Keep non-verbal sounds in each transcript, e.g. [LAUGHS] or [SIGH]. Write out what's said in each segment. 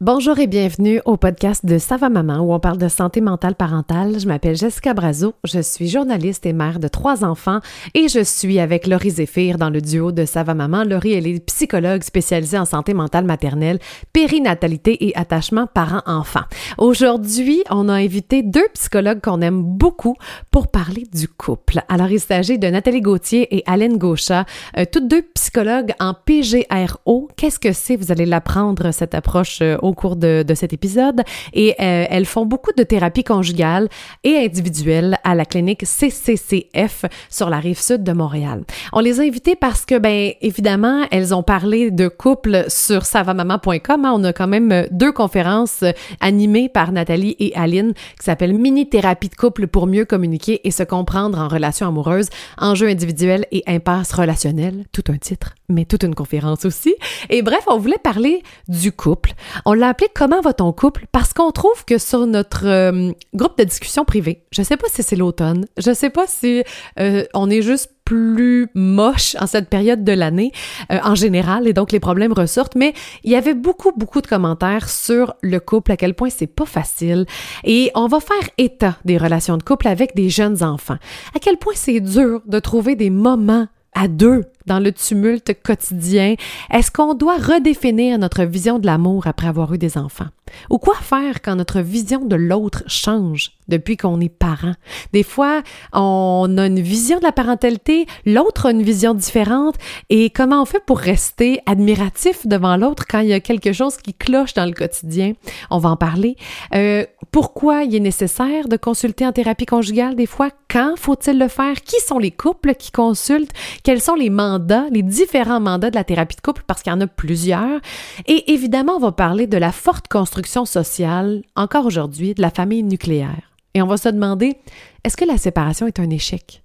Bonjour et bienvenue au podcast de Sava Maman où on parle de santé mentale parentale. Je m'appelle Jessica Brazo, je suis journaliste et mère de trois enfants et je suis avec Laurie Zéphir dans le duo de Sava Maman. Laurie, elle est psychologue spécialisée en santé mentale maternelle, périnatalité et attachement parent-enfant. Aujourd'hui, on a invité deux psychologues qu'on aime beaucoup pour parler du couple. Alors, il s'agit de Nathalie Gauthier et Alain Gauchat, euh, toutes deux psychologues en PGRO. Qu'est-ce que c'est? Vous allez l'apprendre, cette approche euh, au cours de, cet épisode. Et euh, elles font beaucoup de thérapie conjugale et individuelle à la clinique CCCF sur la rive sud de Montréal. On les a invitées parce que, ben, évidemment, elles ont parlé de couple sur savamaman.com. Hein. On a quand même deux conférences animées par Nathalie et Aline qui s'appellent Mini thérapie de couple pour mieux communiquer et se comprendre en relation amoureuse, enjeux individuels et impasse relationnelle. Tout un titre, mais toute une conférence aussi. Et bref, on voulait parler du couple. L'a appelé Comment va ton couple? Parce qu'on trouve que sur notre euh, groupe de discussion privée, je sais pas si c'est l'automne, je sais pas si euh, on est juste plus moche en cette période de l'année euh, en général et donc les problèmes ressortent mais il y avait beaucoup beaucoup de commentaires sur le couple à quel point c'est pas facile et on va faire état des relations de couple avec des jeunes enfants à quel point c'est dur de trouver des moments à deux dans le tumulte quotidien? Est-ce qu'on doit redéfinir notre vision de l'amour après avoir eu des enfants? Ou quoi faire quand notre vision de l'autre change? Depuis qu'on est parent? Des fois, on a une vision de la parentalité, l'autre a une vision différente, et comment on fait pour rester admiratif devant l'autre quand il y a quelque chose qui cloche dans le quotidien? On va en parler. Euh, pourquoi il est nécessaire de consulter en thérapie conjugale des fois? Quand faut-il le faire? Qui sont les couples qui consultent? Quels sont les mandats, les différents mandats de la thérapie de couple? Parce qu'il y en a plusieurs. Et évidemment, on va parler de la forte construction sociale, encore aujourd'hui, de la famille nucléaire. Et on va se demander, est-ce que la séparation est un échec?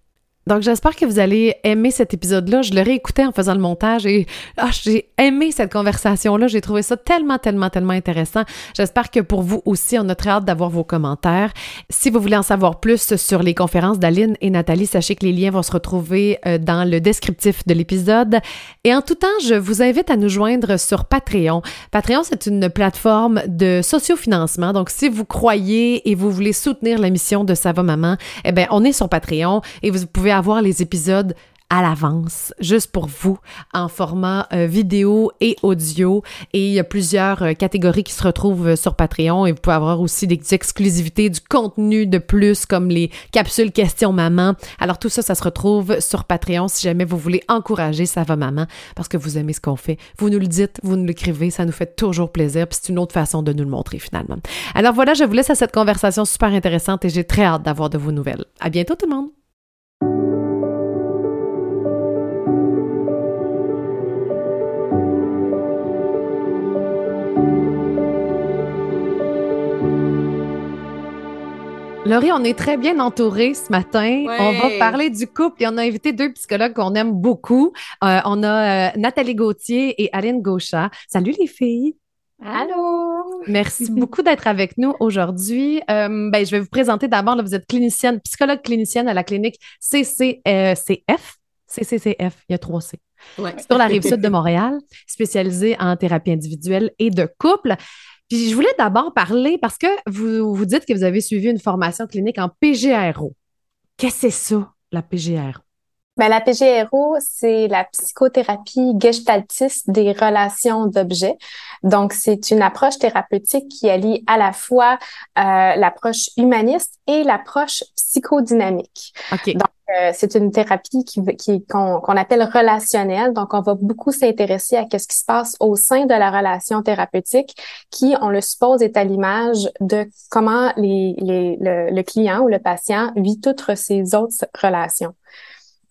Donc, j'espère que vous allez aimer cet épisode-là. Je le réécoutais en faisant le montage et ah, j'ai aimé cette conversation-là. J'ai trouvé ça tellement, tellement, tellement intéressant. J'espère que pour vous aussi, on a très hâte d'avoir vos commentaires. Si vous voulez en savoir plus sur les conférences d'Aline et Nathalie, sachez que les liens vont se retrouver euh, dans le descriptif de l'épisode. Et en tout temps, je vous invite à nous joindre sur Patreon. Patreon, c'est une plateforme de sociofinancement. Donc, si vous croyez et vous voulez soutenir la mission de Sava Maman, eh bien, on est sur Patreon et vous pouvez avoir les épisodes à l'avance, juste pour vous, en format euh, vidéo et audio. Et il y a plusieurs euh, catégories qui se retrouvent euh, sur Patreon et vous pouvez avoir aussi des exclusivités, du contenu de plus, comme les capsules questions maman. Alors tout ça, ça se retrouve sur Patreon si jamais vous voulez encourager Ça va maman parce que vous aimez ce qu'on fait. Vous nous le dites, vous nous l'écrivez, ça nous fait toujours plaisir. Puis c'est une autre façon de nous le montrer finalement. Alors voilà, je vous laisse à cette conversation super intéressante et j'ai très hâte d'avoir de vos nouvelles. À bientôt tout le monde! Laurie, on est très bien entourés ce matin. On va parler du couple et on a invité deux psychologues qu'on aime beaucoup. Euh, on a euh, Nathalie Gauthier et Aline Gauchat. Salut les filles. Allô. Merci [LAUGHS] beaucoup d'être avec nous aujourd'hui. Euh, ben, je vais vous présenter d'abord. Vous êtes clinicienne, psychologue clinicienne à la clinique CCCF. CCCF, il y a trois C. Sur la rive sud de Montréal, spécialisée en thérapie individuelle et de couple. Puis je voulais d'abord parler parce que vous, vous dites que vous avez suivi une formation clinique en PGRO. Qu'est-ce que c'est ça, la PGRO? Ben, la PGRO, c'est la psychothérapie gestaltiste des relations d'objets. Donc, c'est une approche thérapeutique qui allie à la fois euh, l'approche humaniste et l'approche psychodynamique. Donc, euh, c'est une thérapie qui, qui qu'on, appelle relationnelle. Donc, on va beaucoup s'intéresser à ce qui se passe au sein de la relation thérapeutique, qui, on le suppose, est à l'image de comment les, les, le, le client ou le patient vit toutes ces autres relations.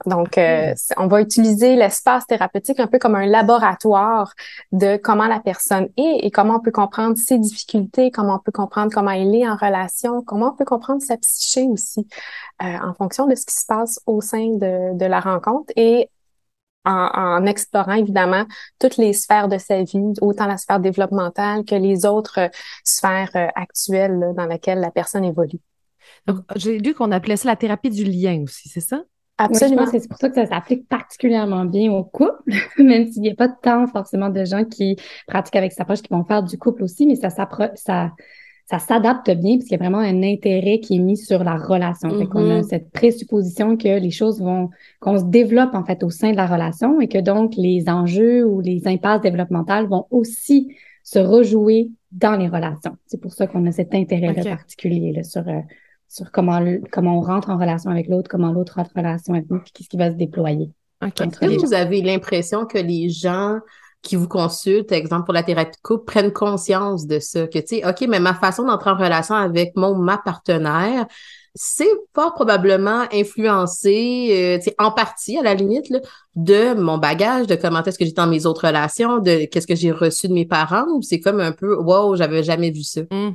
Donc, euh, on va utiliser l'espace thérapeutique un peu comme un laboratoire de comment la personne est et comment on peut comprendre ses difficultés, comment on peut comprendre comment elle est en relation, comment on peut comprendre sa psyché aussi euh, en fonction de ce qui se passe au sein de, la rencontre et en, en, explorant évidemment toutes les sphères de sa vie, autant la sphère développementale que les autres euh, sphères actuelles dans lesquelles la personne évolue. Donc, j'ai lu qu'on appelait ça la thérapie du lien aussi, c'est ça? Absolument. c'est pour ça que ça s'applique particulièrement bien au couple, [LAUGHS] même s'il n'y a pas tant forcément de gens qui pratiquent avec cette approche qui vont faire du couple aussi, mais ça ça, ça s'adapte bien parce qu'il y a vraiment un intérêt qui est mis sur la relation. Fait qu'on a mm-hmm. cette présupposition que les choses vont, qu'on se développe en fait au sein de la relation et que donc les enjeux ou les impasses développementales vont aussi se rejouer dans les relations. C'est pour ça qu'on a cet intérêt particulier là, sur euh, sur comment, comment on rentre en relation avec l'autre, comment l'autre rentre en relation avec nous, puis qu'est-ce qui va se déployer. Est-ce que vous avez l'impression que les gens qui vous consultent, exemple pour la thérapie de couple, prennent conscience de ça, que tu sais, OK, mais ma façon d'entrer en relation avec mon ma partenaire, c'est pas probablement influencé, euh, en partie à la limite, là, de mon bagage, de comment est-ce que j'étais dans mes autres relations, de qu'est-ce que j'ai reçu de mes parents, ou c'est comme un peu, wow, j'avais jamais vu ça. Mmh.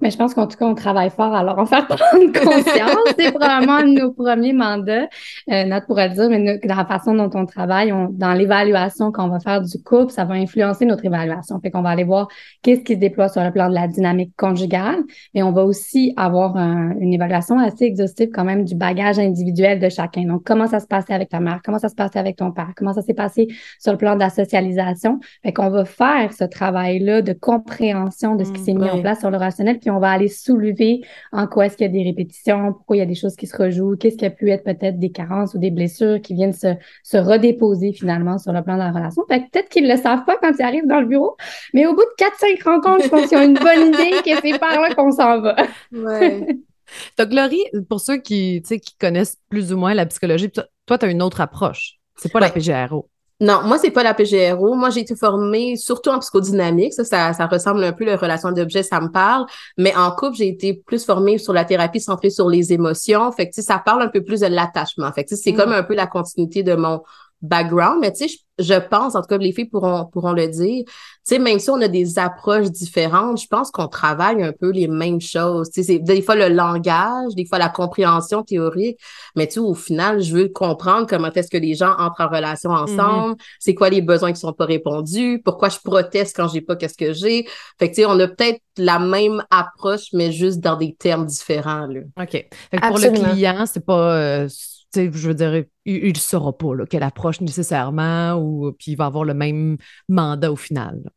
Mais je pense qu'en tout cas, on travaille fort alors en faire prendre [LAUGHS] conscience. c'est probablement nos premiers mandats. Euh, notre pourrait le dire, mais dans la façon dont on travaille, dans l'évaluation qu'on va faire du couple, ça va influencer notre évaluation. Fait qu'on va aller voir qu'est-ce qui se déploie sur le plan de la dynamique conjugale, mais on va aussi avoir une évaluation assez exhaustive quand même du bagage individuel de chacun. Donc, comment ça se passait avec ta mère, comment ça se passait avec ton père, comment ça s'est passé sur le plan de la socialisation? Fait qu'on va faire ce travail-là de compréhension de ce qui s'est mis en place sur le puis on va aller soulever en quoi est-ce qu'il y a des répétitions, pourquoi il y a des choses qui se rejouent, qu'est-ce qui a pu être peut-être des carences ou des blessures qui viennent se, se redéposer finalement sur le plan de la relation. peut-être qu'ils ne le savent pas quand ils arrivent dans le bureau, mais au bout de 4-5 rencontres, je pense qu'ils ont une bonne [LAUGHS] idée que c'est par là qu'on s'en va. ouais. [LAUGHS] Donc, Laurie, pour ceux qui, qui connaissent plus ou moins la psychologie, toi, tu as une autre approche. C'est pas la PGRO. Non, moi, c'est pas la PGRO. Moi, j'ai été formée surtout en psychodynamique. Ça, ça, ressemble un peu, la relation d'objet, ça me parle. Mais en couple, j'ai été plus formée sur la thérapie centrée sur les émotions. Fait que, ça parle un peu plus de l'attachement. Fait que, c'est mm. comme un peu la continuité de mon background. Mais, tu sais, je pense, en tout cas, les filles pourront, pourront le dire, tu sais, même si on a des approches différentes, je pense qu'on travaille un peu les mêmes choses. Tu sais, des fois le langage, des fois la compréhension théorique, mais tu sais, au final, je veux comprendre comment est-ce que les gens entrent en relation mm-hmm. ensemble, c'est quoi les besoins qui sont pas répondus, pourquoi je proteste quand j'ai pas qu'est-ce que j'ai. Fait que, tu sais, on a peut-être la même approche, mais juste dans des termes différents, là. OK. Fait que pour le client, c'est pas... Euh, je veux dire, il ne saura pas quelle approche nécessairement, ou puis il va avoir le même mandat au final.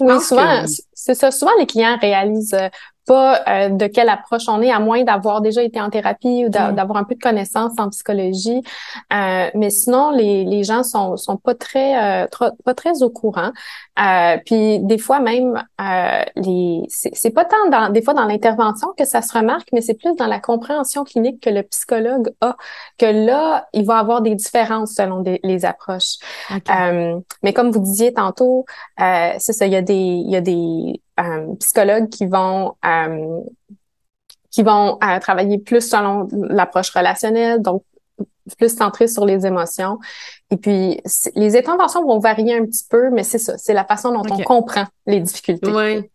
oui, souvent, c'est ça. Souvent, les clients réalisent euh, pas euh, de quelle approche on est, à moins d'avoir déjà été en thérapie ou mm. d'avoir un peu de connaissances en psychologie. Euh, mais sinon, les, les gens sont, sont pas très, euh, pas très au courant. Euh, puis des fois même, les c'est pas tant dans, des fois dans l'intervention que ça se remarque, mais c'est plus dans la compréhension clinique que le psychologue a, que là, il va avoir des différences selon les approches. mais comme vous disiez tantôt, c'est ça, il y a des, il y a des euh, psychologues qui vont euh, qui vont euh, travailler plus selon l'approche relationnelle, donc plus centré sur les émotions. Et puis, les interventions vont varier un petit peu, mais c'est ça, c'est la façon dont on comprend les difficultés. Oui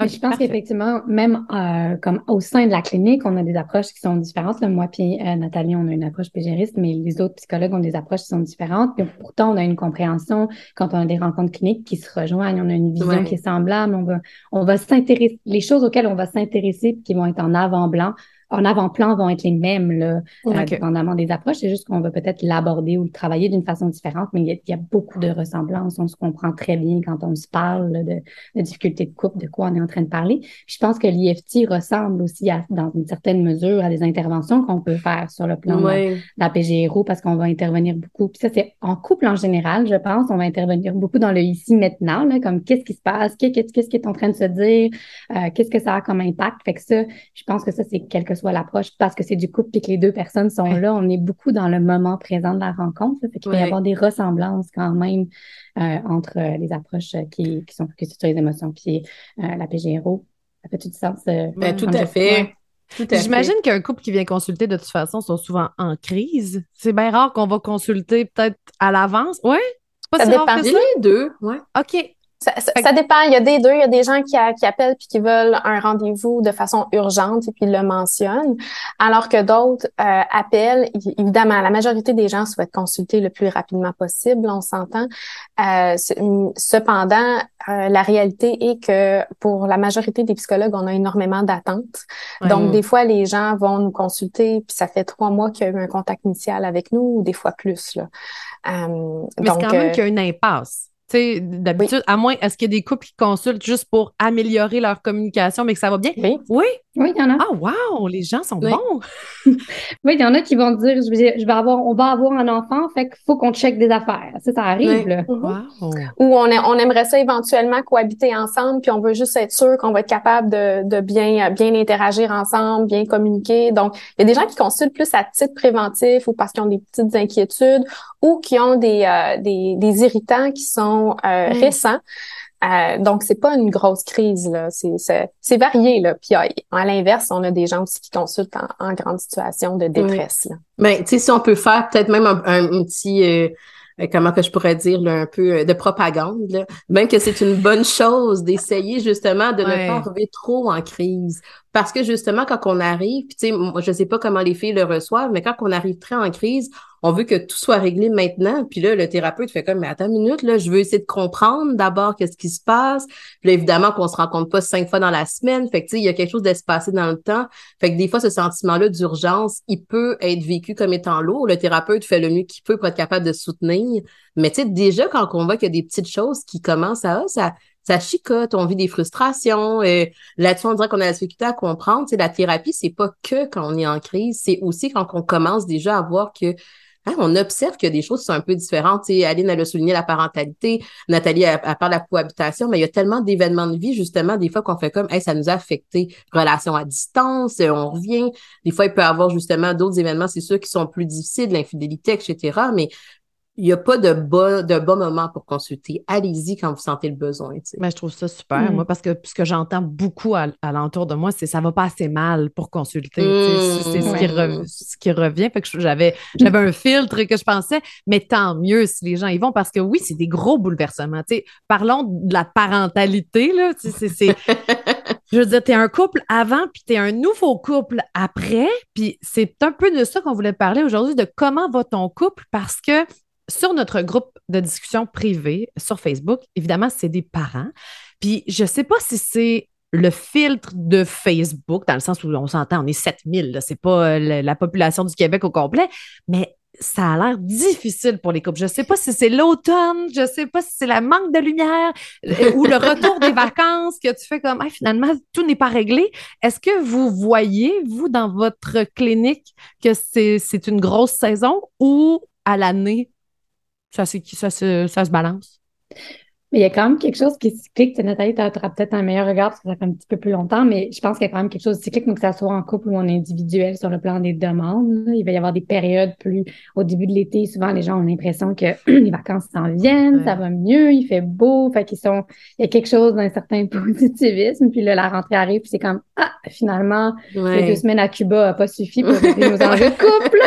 je pense qu'effectivement, même euh, comme au sein de la clinique, on a des approches qui sont différentes. moi puis euh, Nathalie, on a une approche pégériste, mais les autres psychologues ont des approches qui sont différentes. Puis pourtant, on a une compréhension quand on a des rencontres cliniques qui se rejoignent. On a une vision qui est semblable. On va, on va s'intéresser, les choses auxquelles on va s'intéresser qui vont être en avant-blanc en avant-plan vont être les mêmes, là, euh, dépendamment des approches. C'est juste qu'on va peut-être l'aborder ou le travailler d'une façon différente, mais il y, a, beaucoup de ressemblances. On se comprend très bien quand on se parle de, de difficultés de couple, de quoi on est en train de parler. je pense que l'IFT ressemble aussi, à, dans une certaine mesure, à des interventions qu'on peut faire sur le plan de, la PGRO parce qu'on va intervenir beaucoup. Puis ça, c'est en couple en général, je pense. On va intervenir beaucoup dans le ici maintenant, là, comme qu'est-ce qui se passe, qu'est-ce qui est en train de se dire, euh, qu'est-ce que ça a comme impact? Fait que ça, je pense que ça, c'est quelque soit l'approche parce que c'est du couple et que les deux personnes sont là. On est beaucoup dans le moment présent de la rencontre. Fait qu'il peut y avoir des ressemblances quand même euh, entre euh, les approches qui, qui sont focusées sur les émotions puis euh, la PGRO. Ça fait tout du sens. Ben, tout à fait. J'imagine qu'un couple qui vient consulter, de toute façon, sont souvent en crise. C'est bien rare qu'on va consulter peut-être à l'avance. Oui? Pas ça si rare que ça? les deux, ouais. OK. Ça, dépend. Il y a des deux. Il y a des gens qui, qui appellent puis qui veulent un rendez-vous de façon urgente et puis le mentionnent, alors que d'autres euh, appellent. Évidemment, la majorité des gens souhaitent consulter le plus rapidement possible. On s'entend. Euh, cependant, euh, la réalité est que pour la majorité des psychologues, on a énormément d'attentes. Donc, des fois, les gens vont nous consulter, puis ça fait trois mois qu'il y a eu un contact initial avec nous, ou des fois plus. Là. Euh, Mais c'est quand même qu'il y a une impasse. D'habitude, à moins, est-ce qu'il y a des couples qui consultent juste pour améliorer leur communication, mais que ça va bien? Oui. Oui, oui, il y en a. Ah, wow! Les gens sont bons! [LAUGHS] oui, il y en a qui vont dire je vais, je vais avoir, on va avoir un enfant, fait qu'il faut qu'on check des affaires. Ça, ça arrive, là. Mm-hmm. Ou on, on aimerait ça éventuellement cohabiter ensemble, puis on veut juste être sûr qu'on va être capable de, de bien, bien interagir ensemble, bien communiquer. Donc, il y a des gens qui consultent plus à titre préventif ou parce qu'ils ont des petites inquiétudes ou qui ont des, euh, des, des irritants qui sont euh, mm. récents. Euh, donc, c'est pas une grosse crise, là. C'est varié, là. Puis à, l'inverse, on a des gens aussi qui consultent en, grande situation de détresse. Là. Ben, tu sais, si on peut faire peut-être même un, petit euh, euh, comment que je pourrais dire un peu euh, de propagande, là. même que c'est une bonne chose d'essayer justement de ne pas arriver trop en crise. Parce que justement, quand on arrive, tu sais, moi, je sais pas comment les filles le reçoivent, mais quand on arrive très en crise, on veut que tout soit réglé maintenant. Puis là, le thérapeute fait comme, mais attends une minute, là, je veux essayer de comprendre d'abord qu'est-ce qui se passe. Puis là, évidemment qu'on se rencontre pas cinq fois dans la semaine. Fait que, tu sais, il y a quelque chose d'espacé dans le temps. Fait que des fois, ce sentiment-là d'urgence, il peut être vécu comme étant lourd. Le thérapeute fait le mieux qu'il peut pour être capable de soutenir. Mais tu déjà, quand on voit qu'il y a des petites choses qui commencent à, ça, ça chicote, on vit des frustrations. et euh, Là-dessus, on dirait qu'on a la difficulté à comprendre. Tu sais, la thérapie, c'est pas que quand on est en crise, c'est aussi quand on commence déjà à voir que Hein, on observe que des choses sont un peu différentes. sais, Aline, elle a souligné la parentalité. Nathalie, elle, parle de la cohabitation, mais il y a tellement d'événements de vie, justement, des fois qu'on fait comme, hey, ça nous a affecté. Relations à distance, euh, on revient. Des fois, il peut y avoir justement d'autres événements, c'est sûr, qui sont plus difficiles, l'infidélité, etc. Mais il n'y a pas de bon, de bon moment pour consulter. Allez-y quand vous sentez le besoin. Mais je trouve ça super, mm. moi, parce que ce que j'entends beaucoup à, l'entour de moi, c'est ça va pas assez mal pour consulter. C'est ce, qui ce qui revient. Fait que j'avais un filtre que je pensais, mais tant mieux si les gens y vont, parce que oui, c'est des gros bouleversements. parlons de la parentalité. Là, c'est, [LAUGHS] je veux dire, tu es un couple avant, puis tu es un nouveau couple après. Puis c'est un peu de ça qu'on voulait parler aujourd'hui, de comment va ton couple, parce que sur notre groupe de discussion privé sur Facebook, évidemment, c'est des parents. Puis je ne sais pas si c'est le filtre de Facebook, dans le sens où on s'entend, on est 7000, c'est pas euh, la population du Québec au complet, mais ça a l'air difficile pour les couples. Je ne sais pas si c'est l'automne, je ne sais pas si c'est la manque de lumière euh, ou le retour des [LAUGHS] vacances que tu fais comme finalement tout n'est pas réglé. Est-ce que vous voyez, vous, dans votre clinique, que c'est une grosse saison ou à l'année, ça, ça, se, ça se balance. Mais il y a quand même quelque chose qui est cyclique. Nathalie, tu auras peut-être un meilleur regard parce que ça fait un petit peu plus longtemps, mais je pense qu'il y a quand même quelque chose de cyclique, donc que ça soit en couple ou en individuel sur le plan des demandes. Il va y avoir des périodes plus au début de l'été. Souvent, les gens ont l'impression que [CLEARS THROAT] les vacances s'en viennent, ça va mieux, il fait beau, fait qu'ils sont, il y a quelque chose d'un certain [LAUGHS] positivisme. Puis là, la rentrée arrive, puis c'est comme, ah, finalement, les deux semaines à Cuba n'a pas suffi pour [LAUGHS] nos enjeux de couple.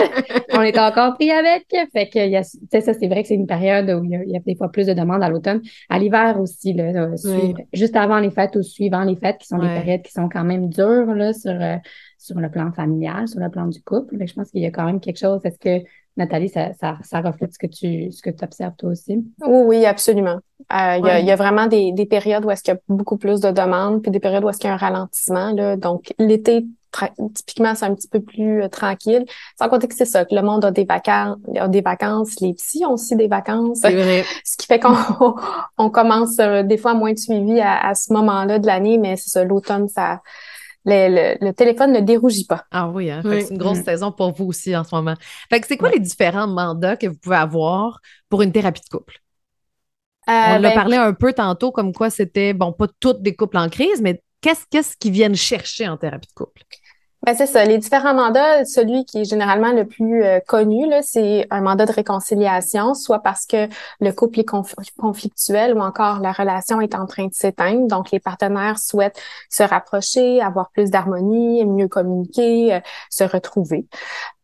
On est encore pris avec. Fait que, y a, ça, c'est vrai que c'est une période où il y, a, il y a des fois plus de demandes à l'automne à l'hiver aussi, là, juste avant les fêtes ou suivant les fêtes, qui sont des périodes qui sont quand même dures là, sur, euh, sur le plan familial, sur le plan du couple. je pense qu'il y a quand même quelque chose. Est-ce que Nathalie, ça, ça, ça, reflète ce que tu ce que tu observes toi aussi? Oui, oui, absolument. Euh, il, y a, il, y a, vraiment des, des périodes où est-ce qu'il y a beaucoup plus de demandes, puis des périodes où est-ce qu'il y a un ralentissement. Là. Donc, l'été, typiquement, c'est un petit peu plus euh, tranquille. Sans compter que c'est ça, que le monde a des vacances, a des vacances, les psys ont aussi des vacances. [LAUGHS] Ce qui fait qu'on [LAUGHS] on commence euh, des fois moins de suivi à, à ce moment-là de l'année, mais c'est ça, l'automne, ça. Le, le, téléphone ne dérougit pas. Ah oui, hein? c'est une grosse mm. saison pour vous aussi en ce moment. Fait que c'est quoi les différents mandats que vous pouvez avoir pour une thérapie de couple? Euh, On en a ben, parlé un peu tantôt, comme quoi c'était, bon, pas toutes des couples en crise, mais qu'est-ce qu'est-ce qu'ils viennent chercher en thérapie de couple? Ben, c'est ça. Les différents mandats, celui qui est généralement le plus euh, connu, c'est un mandat de réconciliation, soit parce que le couple est conflictuel ou encore la relation est en train de s'éteindre. Donc, les partenaires souhaitent se rapprocher, avoir plus d'harmonie, mieux communiquer, euh, se retrouver.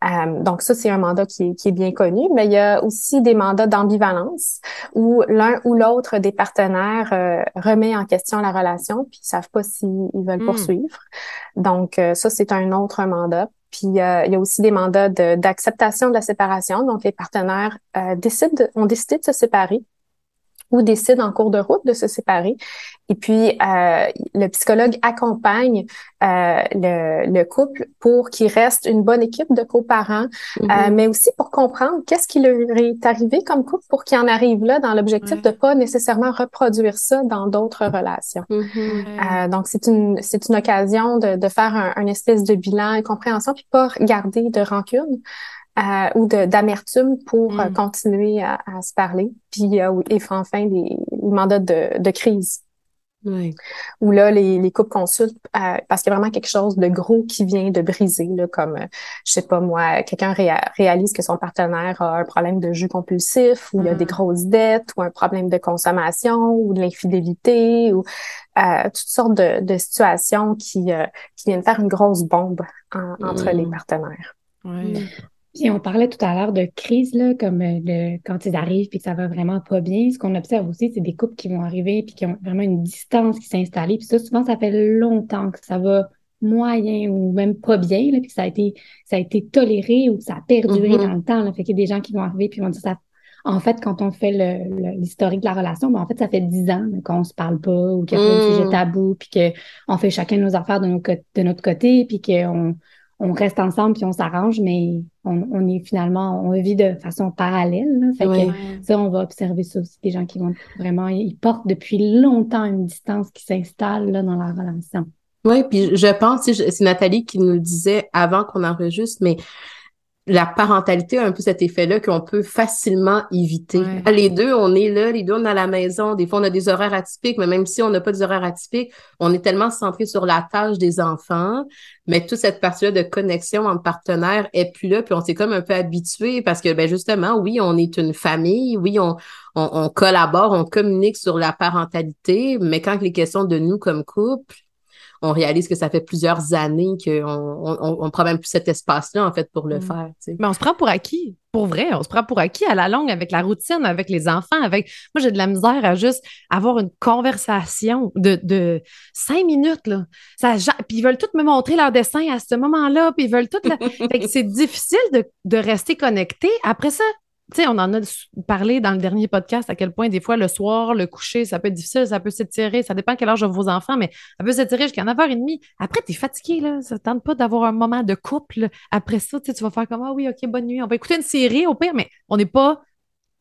Euh, donc ça, c'est un mandat qui est, qui est, bien connu, mais il y a aussi des mandats d'ambivalence où l'un ou l'autre des partenaires euh, remet en question la relation, puis ils savent pas s'ils veulent hmm. poursuivre. Donc euh, ça, c'est un autre mandat. Puis il y a aussi des mandats d'acceptation de, la séparation. Donc les partenaires décident, ont décidé de se séparer ou décident en cours de route de se séparer. Et puis, euh, le psychologue accompagne euh, le, couple pour qu'il reste une bonne équipe de coparents, euh, mm-hmm. mais aussi pour comprendre qu'est-ce qui leur est arrivé comme couple pour qu'il en arrive là dans l'objectif de pas nécessairement reproduire ça dans d'autres relations. Mm-hmm. donc, c'est une c'est une occasion de, de faire un, un, espèce de bilan et compréhension, puis pas garder de rancune. Euh, ou d'amertume pour euh, mm. continuer à, à, se parler. Puis euh, et enfin les, mandats de, de crise. Oui. Où là, les, les couples consultent euh, parce qu'il y a vraiment quelque chose de gros qui vient de briser, là, comme, je sais pas moi, quelqu'un réalise que son partenaire a un problème de jus compulsif, ou il y a des mm. grosses dettes, ou un problème de consommation, ou de l'infidélité, ou toutes sortes de, de situations qui, qui viennent faire une grosse bombe entre les mm. partenaires. Oui. Puis on parlait tout à l'heure de crise, là, comme euh, quand ils arrivent puis que ça va vraiment pas bien. Ce qu'on observe aussi, c'est des couples qui vont arriver puis qui ont vraiment une distance qui s'est installée. Puis ça, souvent, ça fait longtemps que ça va moyen ou même pas bien, là, puis que ça a été, ça a été toléré ou que ça a perduré mm-hmm. dans le temps. Là. Fait qu'il y a des gens qui vont arriver puis vont dire ça. En fait, quand on fait l'historique de la relation, ben, en fait, ça fait dix ans qu'on se parle pas ou qu'il y a plein de sujets mm. tabous, puis qu'on fait chacun nos affaires de, de notre côté, puis qu'on on reste ensemble puis on s'arrange, mais on, est finalement, on vit de façon parallèle. Fait que ça, on va observer ça aussi, des gens qui vont vraiment, ils portent depuis longtemps une distance qui s'installe dans la relation. Oui, puis je pense, c'est Nathalie qui nous le disait avant qu'on enregistre, mais la parentalité a un peu cet effet-là qu'on peut facilement éviter. Les deux, on est là, les deux, on est à la maison. Des fois, on a des horaires atypiques, mais même si on n'a pas des horaires atypiques, on est tellement centré sur la tâche des enfants. Mais toute cette partie-là de connexion entre partenaires est plus là, puis on s'est comme un peu habitué parce que, ben justement, oui, on est une famille, oui, on, on, on collabore, on communique sur la parentalité, mais quand il est question de nous comme couple, on réalise que ça fait plusieurs années qu'on on, on, prend même plus cet espace-là, en fait, pour le mm. faire. Mais on se prend pour acquis. Pour vrai, on se prend pour acquis à la longue avec la routine, avec les enfants, avec. Moi, j'ai de la misère à juste avoir une conversation de, de cinq minutes, là. Ça, puis ils veulent tous me montrer leur dessin à ce moment-là, puis ils veulent tout. [LAUGHS] c'est difficile de, de rester connecté. Après ça, on en a parlé dans le dernier podcast à quel point des fois le soir, le coucher, ça peut être difficile, ça peut s'étirer, ça dépend quel âge ont vos enfants, mais ça peut s'étirer jusqu'à 9h30. Après, tu es fatigué, là. Ça ne tente pas d'avoir un moment de couple. Après ça, tu vas faire comme Ah oui, OK, bonne nuit. On va écouter une série au pire, mais on n'est pas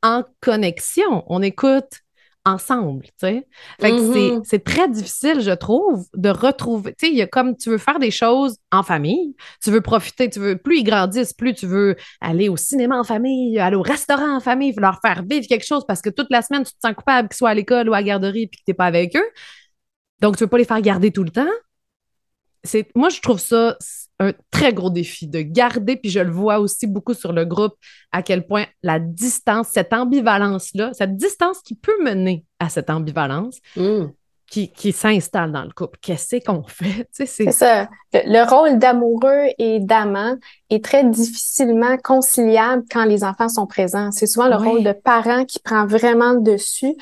en connexion. On écoute ensemble, tu sais. Fait que mm-hmm. c'est très difficile, je trouve, de retrouver, tu sais, il y a comme tu veux faire des choses en famille, tu veux profiter, tu veux, plus ils grandissent, plus tu veux aller au cinéma en famille, aller au restaurant en famille, leur faire vivre quelque chose parce que toute la semaine, tu te sens coupable qu'ils soient à l'école ou à la garderie puis que tu n'es pas avec eux. Donc, tu veux pas les faire garder tout le temps. C'est, moi, je trouve ça un très gros défi de garder, puis je le vois aussi beaucoup sur le groupe, à quel point la distance, cette ambivalence-là, cette distance qui peut mener à cette ambivalence, mm. qui, qui s'installe dans le couple. Qu'est-ce qu'on fait? [LAUGHS] c'est ça. Le, rôle d'amoureux et d'amant est très difficilement conciliable quand les enfants sont présents. C'est souvent le rôle de parent qui prend vraiment le dessus.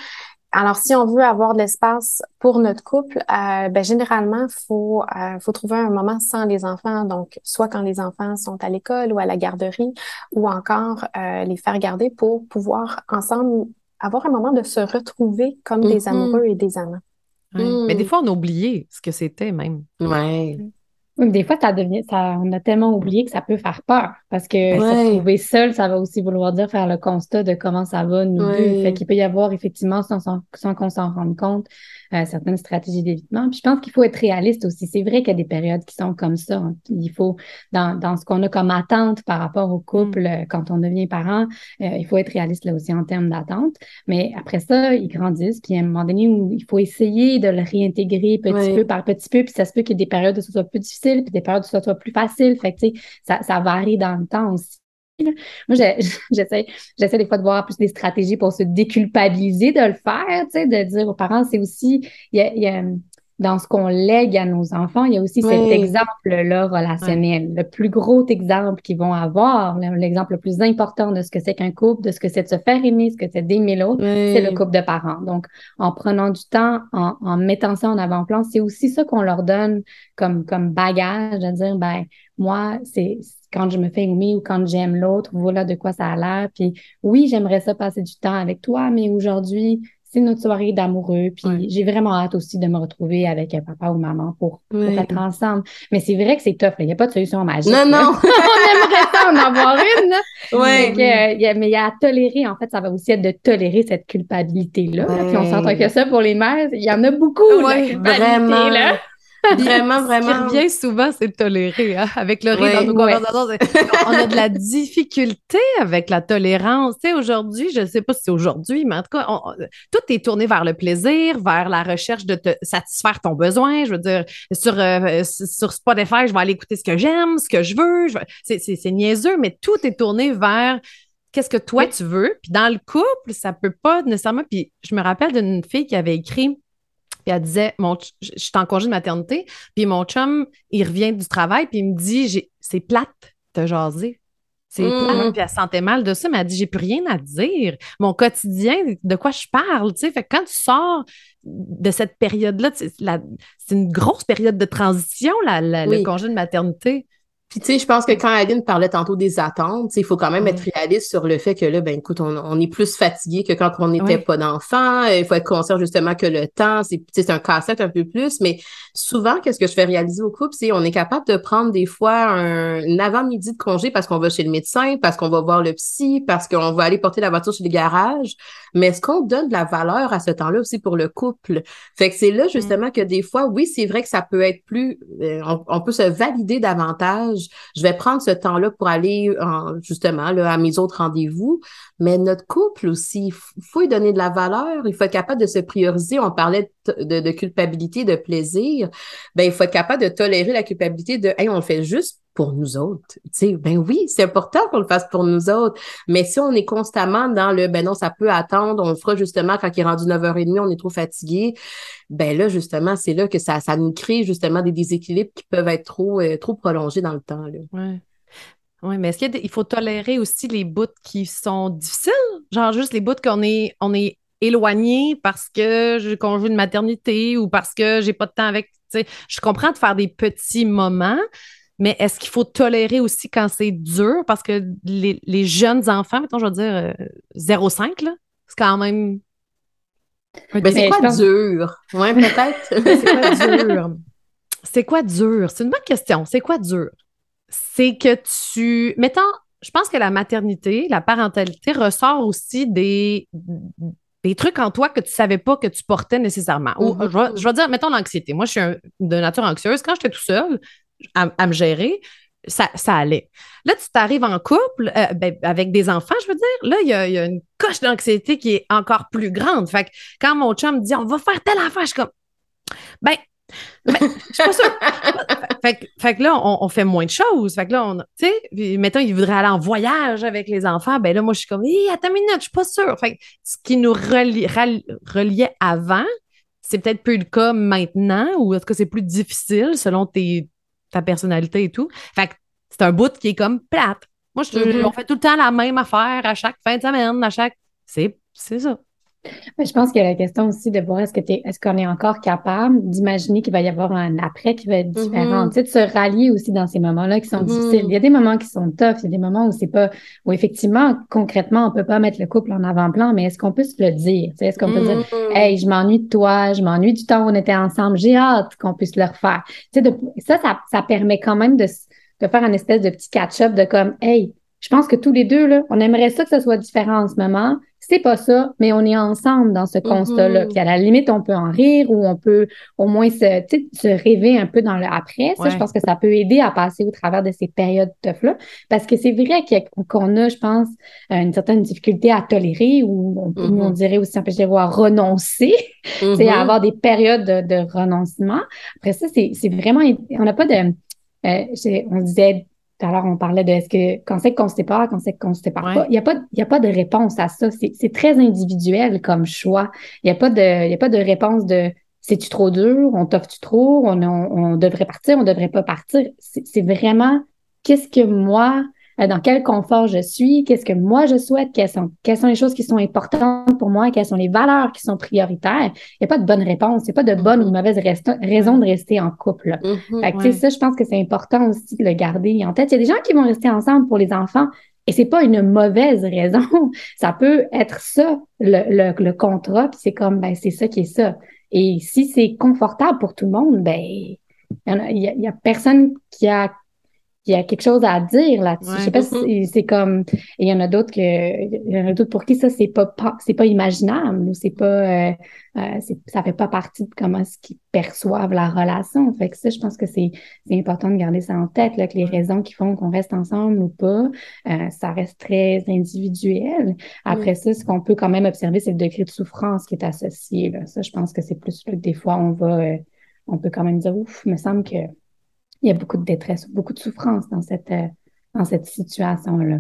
Alors, si on veut avoir de l'espace pour notre couple, euh, ben, généralement, faut euh, faut trouver un moment sans les enfants. Donc, soit quand les enfants sont à l'école ou à la garderie, ou encore euh, les faire garder pour pouvoir ensemble avoir un moment de se retrouver comme des mm-hmm. amoureux et des amants. Mais des fois, on a oublié ce que c'était même. Ouais. Oui, des fois, ça devient, ça, on a tellement oublié que ça peut faire peur. Parce que se trouver seul, ça va aussi vouloir dire faire le constat de comment ça va, nous deux. Fait qu'il peut y avoir effectivement, sans, sans qu'on s'en rende compte, euh, certaines stratégies d'évitement. Puis je pense qu'il faut être réaliste aussi. C'est vrai qu'il y a des périodes qui sont comme ça. Il faut, dans, dans ce qu'on a comme attente par rapport au couple mm. euh, quand on devient parent, euh, il faut être réaliste là aussi en termes d'attente. Mais après ça, ils grandissent. Puis à un moment donné, il faut essayer de le réintégrer petit peu par petit peu. Puis ça se peut qu'il y ait des périodes où ce soit plus difficile, puis des périodes où ce soit plus facile. Fait que, ça, ça varie dans le temps aussi. Moi, [LAUGHS] j'essaie, j'essaie des fois de voir plus des stratégies pour se déculpabiliser de le faire, tu sais, de dire aux parents, c'est aussi, y a, dans ce qu'on lègue à nos enfants, il y a aussi cet exemple-là relationnel. Le plus gros exemple qu'ils vont avoir, l'exemple le plus important de ce que c'est qu'un couple, de ce que c'est de se faire aimer, ce que c'est d'aimer l'autre, c'est le couple de parents. Donc, en prenant du temps, en, en mettant ça en avant-plan, c'est aussi ça qu'on leur donne comme, comme bagage, de dire, ben, moi, c'est quand je me fais aimer ou quand j'aime l'autre, voilà de quoi ça a l'air. Puis oui, j'aimerais ça passer du temps avec toi, mais aujourd'hui, c'est notre soirée d'amoureux. Puis j'ai vraiment hâte aussi de me retrouver avec un papa ou maman pour, être ensemble. Mais c'est vrai que c'est tough. Il n'y a pas de solution magique. Non, non. [LAUGHS] On aimerait ça en avoir une. Oui. mais il y a à tolérer. En fait, ça va aussi être de tolérer cette culpabilité-là. Puis on s'entend que ça pour les mères, il y en a beaucoup. Oui, vraiment. Là. Vraiment, vraiment. Ce qui revient souvent, c'est de tolérer. Hein? Avec le rire dans nos conversations, on a de la difficulté avec la tolérance. Tu sais, aujourd'hui, je ne sais pas si c'est aujourd'hui, mais en tout cas, tout est tourné vers le plaisir, vers la recherche de te satisfaire ton besoin. Je veux dire, sur, euh, sur Spotify, je vais aller écouter ce que j'aime, ce que je veux. C'est niaiseux, mais tout est tourné vers qu'est-ce que toi tu veux. Puis dans le couple, ça peut pas nécessairement. Puis je me rappelle d'une fille qui avait écrit elle disait, mon je suis en congé de maternité, puis mon chum, il revient du travail, puis il me dit, c'est plate de jaser. C'est mmh. plate, puis elle sentait mal de ça, mais elle dit, j'ai plus rien à dire. Mon quotidien, de quoi je parle, tu sais. Fait que quand tu sors de cette période-là, c'est une grosse période de transition, le congé de maternité. Puis, tu sais, je pense que quand Aline parlait tantôt des attentes, il faut quand même être réaliste sur le fait que là, ben écoute, on, est plus fatigué que quand on n'était pas d'enfant. Il faut être conscient justement que le temps, c'est un casse-tête un peu plus. Mais souvent, qu'est-ce que je fais réaliser au couple, c'est on est capable de prendre des fois un, avant-midi de congé parce qu'on va chez le médecin, parce qu'on va voir le psy, parce qu'on va aller porter la voiture chez les garages. Mais est-ce qu'on donne de la valeur à ce temps-là aussi pour le couple? Fait que c'est là justement que des fois, oui, c'est vrai que ça peut être plus, euh, on peut se valider davantage je vais prendre ce temps-là pour aller justement là, à mes autres rendez-vous. Mais notre couple aussi, il faut lui donner de la valeur. Il faut être capable de se prioriser. On parlait de, culpabilité, de plaisir. Ben, il faut être capable de tolérer la culpabilité de, hey, on le fait juste pour nous autres. Tu sais, ben oui, c'est important qu'on le fasse pour nous autres. Mais si on est constamment dans le, ben non, ça peut attendre, on le fera justement quand il est rendu 9h30, on est trop fatigué. Ben là, justement, c'est là que ça, ça nous crée justement des déséquilibres qui peuvent être trop, euh, trop prolongés dans le temps. Là. Ouais. Oui, mais est-ce qu'il faut tolérer aussi les bouts qui sont difficiles? Genre juste les bouts qu'on est, on est éloigné parce que je congé de maternité ou parce que j'ai pas de temps avec. Je comprends de faire des petits moments, mais est-ce qu'il faut tolérer aussi quand c'est dur? Parce que les, jeunes enfants, mettons, je veux dire 0,5, là, c'est quand même. Mais c'est quoi dur? Oui, peut-être. [LAUGHS] c'est quoi dur? C'est quoi dur? C'est une bonne question. C'est quoi dur? C'est que tu. Mettons, je pense que la maternité, la parentalité ressort aussi des, des trucs en toi que tu savais pas que tu portais nécessairement. Ou, mm-hmm. je, vais, dire, mettons l'anxiété. Moi, je suis de nature anxieuse. Quand j'étais tout seul, à, me gérer, ça, ça, allait. Là, tu t'arrives en couple euh, ben, avec des enfants, je veux dire. Là, il y a, une coche d'anxiété qui est encore plus grande. Fait que quand mon chum me dit on va faire telle affaire, je suis comme ben, ben je suis pas sûre. [LAUGHS] fait, que là, on, fait moins de choses. Fait que là, on, tu sais, mettons, il voudrait aller en voyage avec les enfants. Ben là, moi, je suis comme, hé, attends une minute, je suis pas sûre. Fait que ce qui nous reliait avant, c'est peut-être plus le cas maintenant, ou est-ce que c'est plus difficile selon tes, ta personnalité et tout. Fait que c'est un bout qui est comme plate. Moi, je, mm-hmm. on fait tout le temps la même affaire à chaque fin de semaine, à chaque. C'est ça. Mais je pense qu'il y a la question aussi de voir est-ce que est-ce qu'on est encore capable d'imaginer qu'il va y avoir un après qui va être différent? Mm-hmm. Tu sais, de se rallier aussi dans ces moments-là qui sont difficiles. Il y a des moments qui sont tough, il y a des moments où c'est pas, où effectivement, concrètement, on peut pas mettre le couple en avant-plan, mais est-ce qu'on peut se le dire? Tu sais, est-ce qu'on peut dire, mm-hmm. hey, je m'ennuie de toi, je m'ennuie du temps où on était ensemble, j'ai hâte qu'on puisse le refaire. Tu sais, de, ça, ça, ça permet quand même de, de faire un espèce de petit catch-up de comme, hey, je pense que tous les deux, là, on aimerait ça que ça soit différent en ce moment c'est pas ça, mais on est ensemble dans ce constat-là. Mm-hmm. Puis à la limite, on peut en rire ou on peut au moins se, se rêver un peu dans le après. Ça, je pense que ça peut aider à passer au travers de ces périodes tough-là. Parce que c'est vrai qu'on a, je pense, une certaine difficulté à tolérer ou on, on mm-hmm. dirait aussi, un peu à renoncer, [LAUGHS] c'est à mm-hmm. avoir des périodes de, renoncement. Après ça, c'est vraiment, on n'a pas de, euh, on disait alors, on parlait de est-ce que quand c'est qu'on se sépare, quand c'est qu'on se sépare pas. Il n'y a, pas, il y a pas de réponse à ça. C'est très individuel comme choix. Il n'y a, pas de, il y a pas de réponse de c'est-tu trop dur? On t'offre-tu trop? On, on, devrait partir? On devrait pas partir? C'est vraiment qu'est-ce que moi, dans quel confort je suis, qu'est-ce que moi je souhaite, quelles sont, quelles sont les choses qui sont importantes pour moi, quelles sont les valeurs qui sont prioritaires. Il n'y a pas de bonne réponse, il n'y a pas de bonne ou mauvaise raison de rester en couple. Mm-hmm. fait ça, je pense que c'est important aussi de le garder en tête. Il y a des gens qui vont rester ensemble pour les enfants, et c'est pas une mauvaise [LAUGHS] raison. Ça peut être ça, le, le, contrat, puis c'est comme, ben, c'est ça qui est ça. Et si c'est confortable pour tout le monde, ben, il y, y, a personne qui a il y a quelque chose à dire là-dessus. je sais pas si c'est comme il y en a d'autres que il y en a d'autres pour qui ça c'est pas, c'est pas imaginable ou c'est pas euh, euh ça fait pas partie de comment ce qu'ils perçoivent la relation. Fait que ça je pense que c'est c'est important de garder ça en tête là que les raisons qui font qu'on reste ensemble ou pas euh, ça reste très individuel. Après ça ce qu'on peut quand même observer c'est le degré de souffrance qui est associé là. Ça je pense que c'est plus là, que des fois on va euh, on peut quand même dire ouf, il me semble que il y a beaucoup de détresse, beaucoup de souffrance dans cette, euh, dans cette situation-là.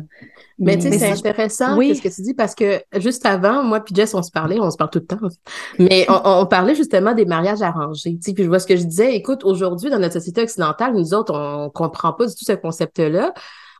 Mais, tu sais, c'est intéressant oui. ce que tu dis parce que juste avant, moi puis Jess, on se parlait, on se parle tout le temps, mais on, parlait justement des mariages arrangés. Tu sais, puis je vois ce que je disais, écoute, aujourd'hui, dans notre société occidentale, nous autres, on comprend pas du tout ce concept-là.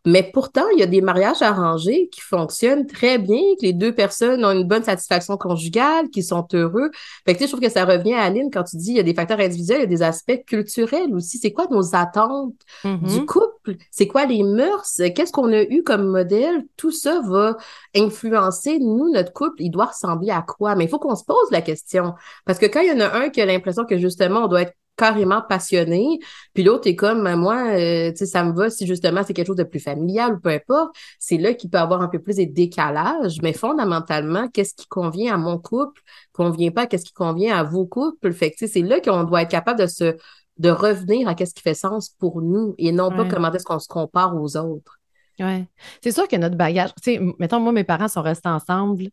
Mais pourtant, il y a des mariages arrangés qui fonctionnent très bien, que les deux personnes ont une bonne satisfaction conjugale, qui sont heureux. Fait que, tu sais, je trouve que ça revient à Aline quand tu dis il y a des facteurs individuels, il y a des aspects culturels aussi. C'est quoi nos attentes du mm-hmm. couple? C'est quoi les mœurs? Qu'est-ce qu'on a eu comme modèle? Tout ça va influencer, nous, notre couple, il doit ressembler à quoi? Mais il faut qu'on se pose la question. Parce que quand il y en a un qui a l'impression que justement, on doit être carrément passionné, puis l'autre est comme ben, moi, euh, tu sais, ça me va si justement c'est quelque chose de plus familial ou peu importe. C'est là qu'il peut avoir un peu plus de décalage, mais fondamentalement, qu'est-ce qui convient à mon couple, convient pas, qu'est-ce qui convient à vos couples? Fait que c'est là qu'on doit être capable de se de revenir à qu'est-ce qui fait sens pour nous et non pas comment est-ce qu'on se compare aux autres. Ouais. C'est sûr que notre bagage, tu sais, mettons, moi, mes parents sont restés ensemble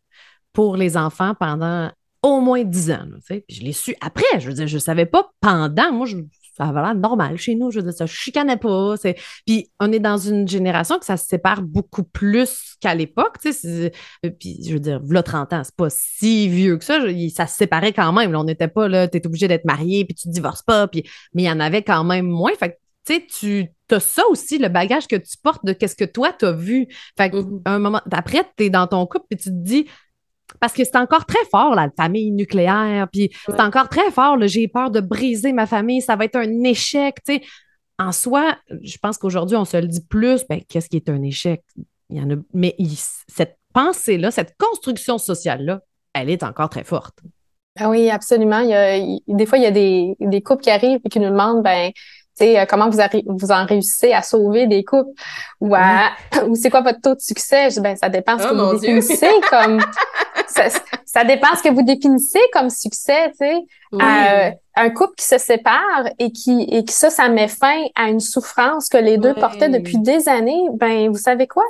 pour les enfants pendant au moins 10 ans. puis je l'ai su après. Je veux dire, je ne savais pas pendant. Moi, je, ça avait l'air normal chez nous. Je veux dire, ça ne chicanait pas. Puis on est dans une génération que ça se sépare beaucoup plus qu'à l'époque. Puis je veux dire, là, 30 ans, c'est pas si vieux que ça. ça se séparait quand même. on n'était pas là, tu es obligé d'être marié, puis tu ne divorces pas. Puis, mais il y en avait quand même moins. Fait tu sais, tu as ça aussi, le bagage que tu portes de qu'est-ce que toi, tu as vu. Fait mm-hmm. un moment, après, tu es dans ton couple et tu te dis, parce que c'est encore très fort, la famille nucléaire, puis c'est encore très fort, j'ai peur de briser ma famille, ça va être un échec, tu sais. En soi, je pense qu'aujourd'hui, on se le dit plus, ben, qu'est-ce qui est un échec? Il y en a, mais cette pensée-là, cette construction sociale-là, elle est encore très forte. Ah oui, absolument. Il y a, des fois, il y a des, des couples qui arrivent et qui nous demandent, ben, sais, euh, comment vous, vous en réussissez à sauver des couples ou à, [LAUGHS] ou c'est quoi votre taux de succès? ben, ça dépend ce oh que vous définissez comme, [LAUGHS] ça, dépend ce que vous définissez comme succès, tu sais. Euh, un couple qui se sépare et qui, et qui ça, ça met fin à une souffrance que les deux portaient depuis des années, ben, vous savez quoi?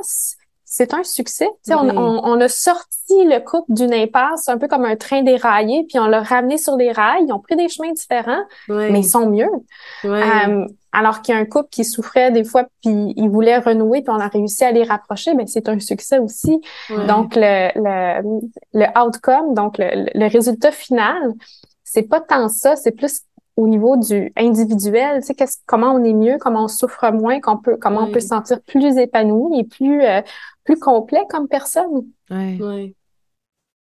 C'est un succès. On, on, a sorti le couple d'une impasse, un peu comme un train déraillé, puis on l'a ramené sur des rails. Ils ont pris des chemins différents, mais ils sont mieux. Euh, alors qu'il y a un couple qui souffrait des fois, puis ils voulaient renouer, puis on a réussi à les rapprocher, mais c'est un succès aussi. Donc le, le, le outcome, donc le, le résultat final, c'est pas tant ça, c'est plus au niveau du individuel, tu sais, comment on est mieux, comment on souffre moins, qu'on peut, comment on peut se sentir plus épanoui et plus, euh, plus complet comme personne. Oui.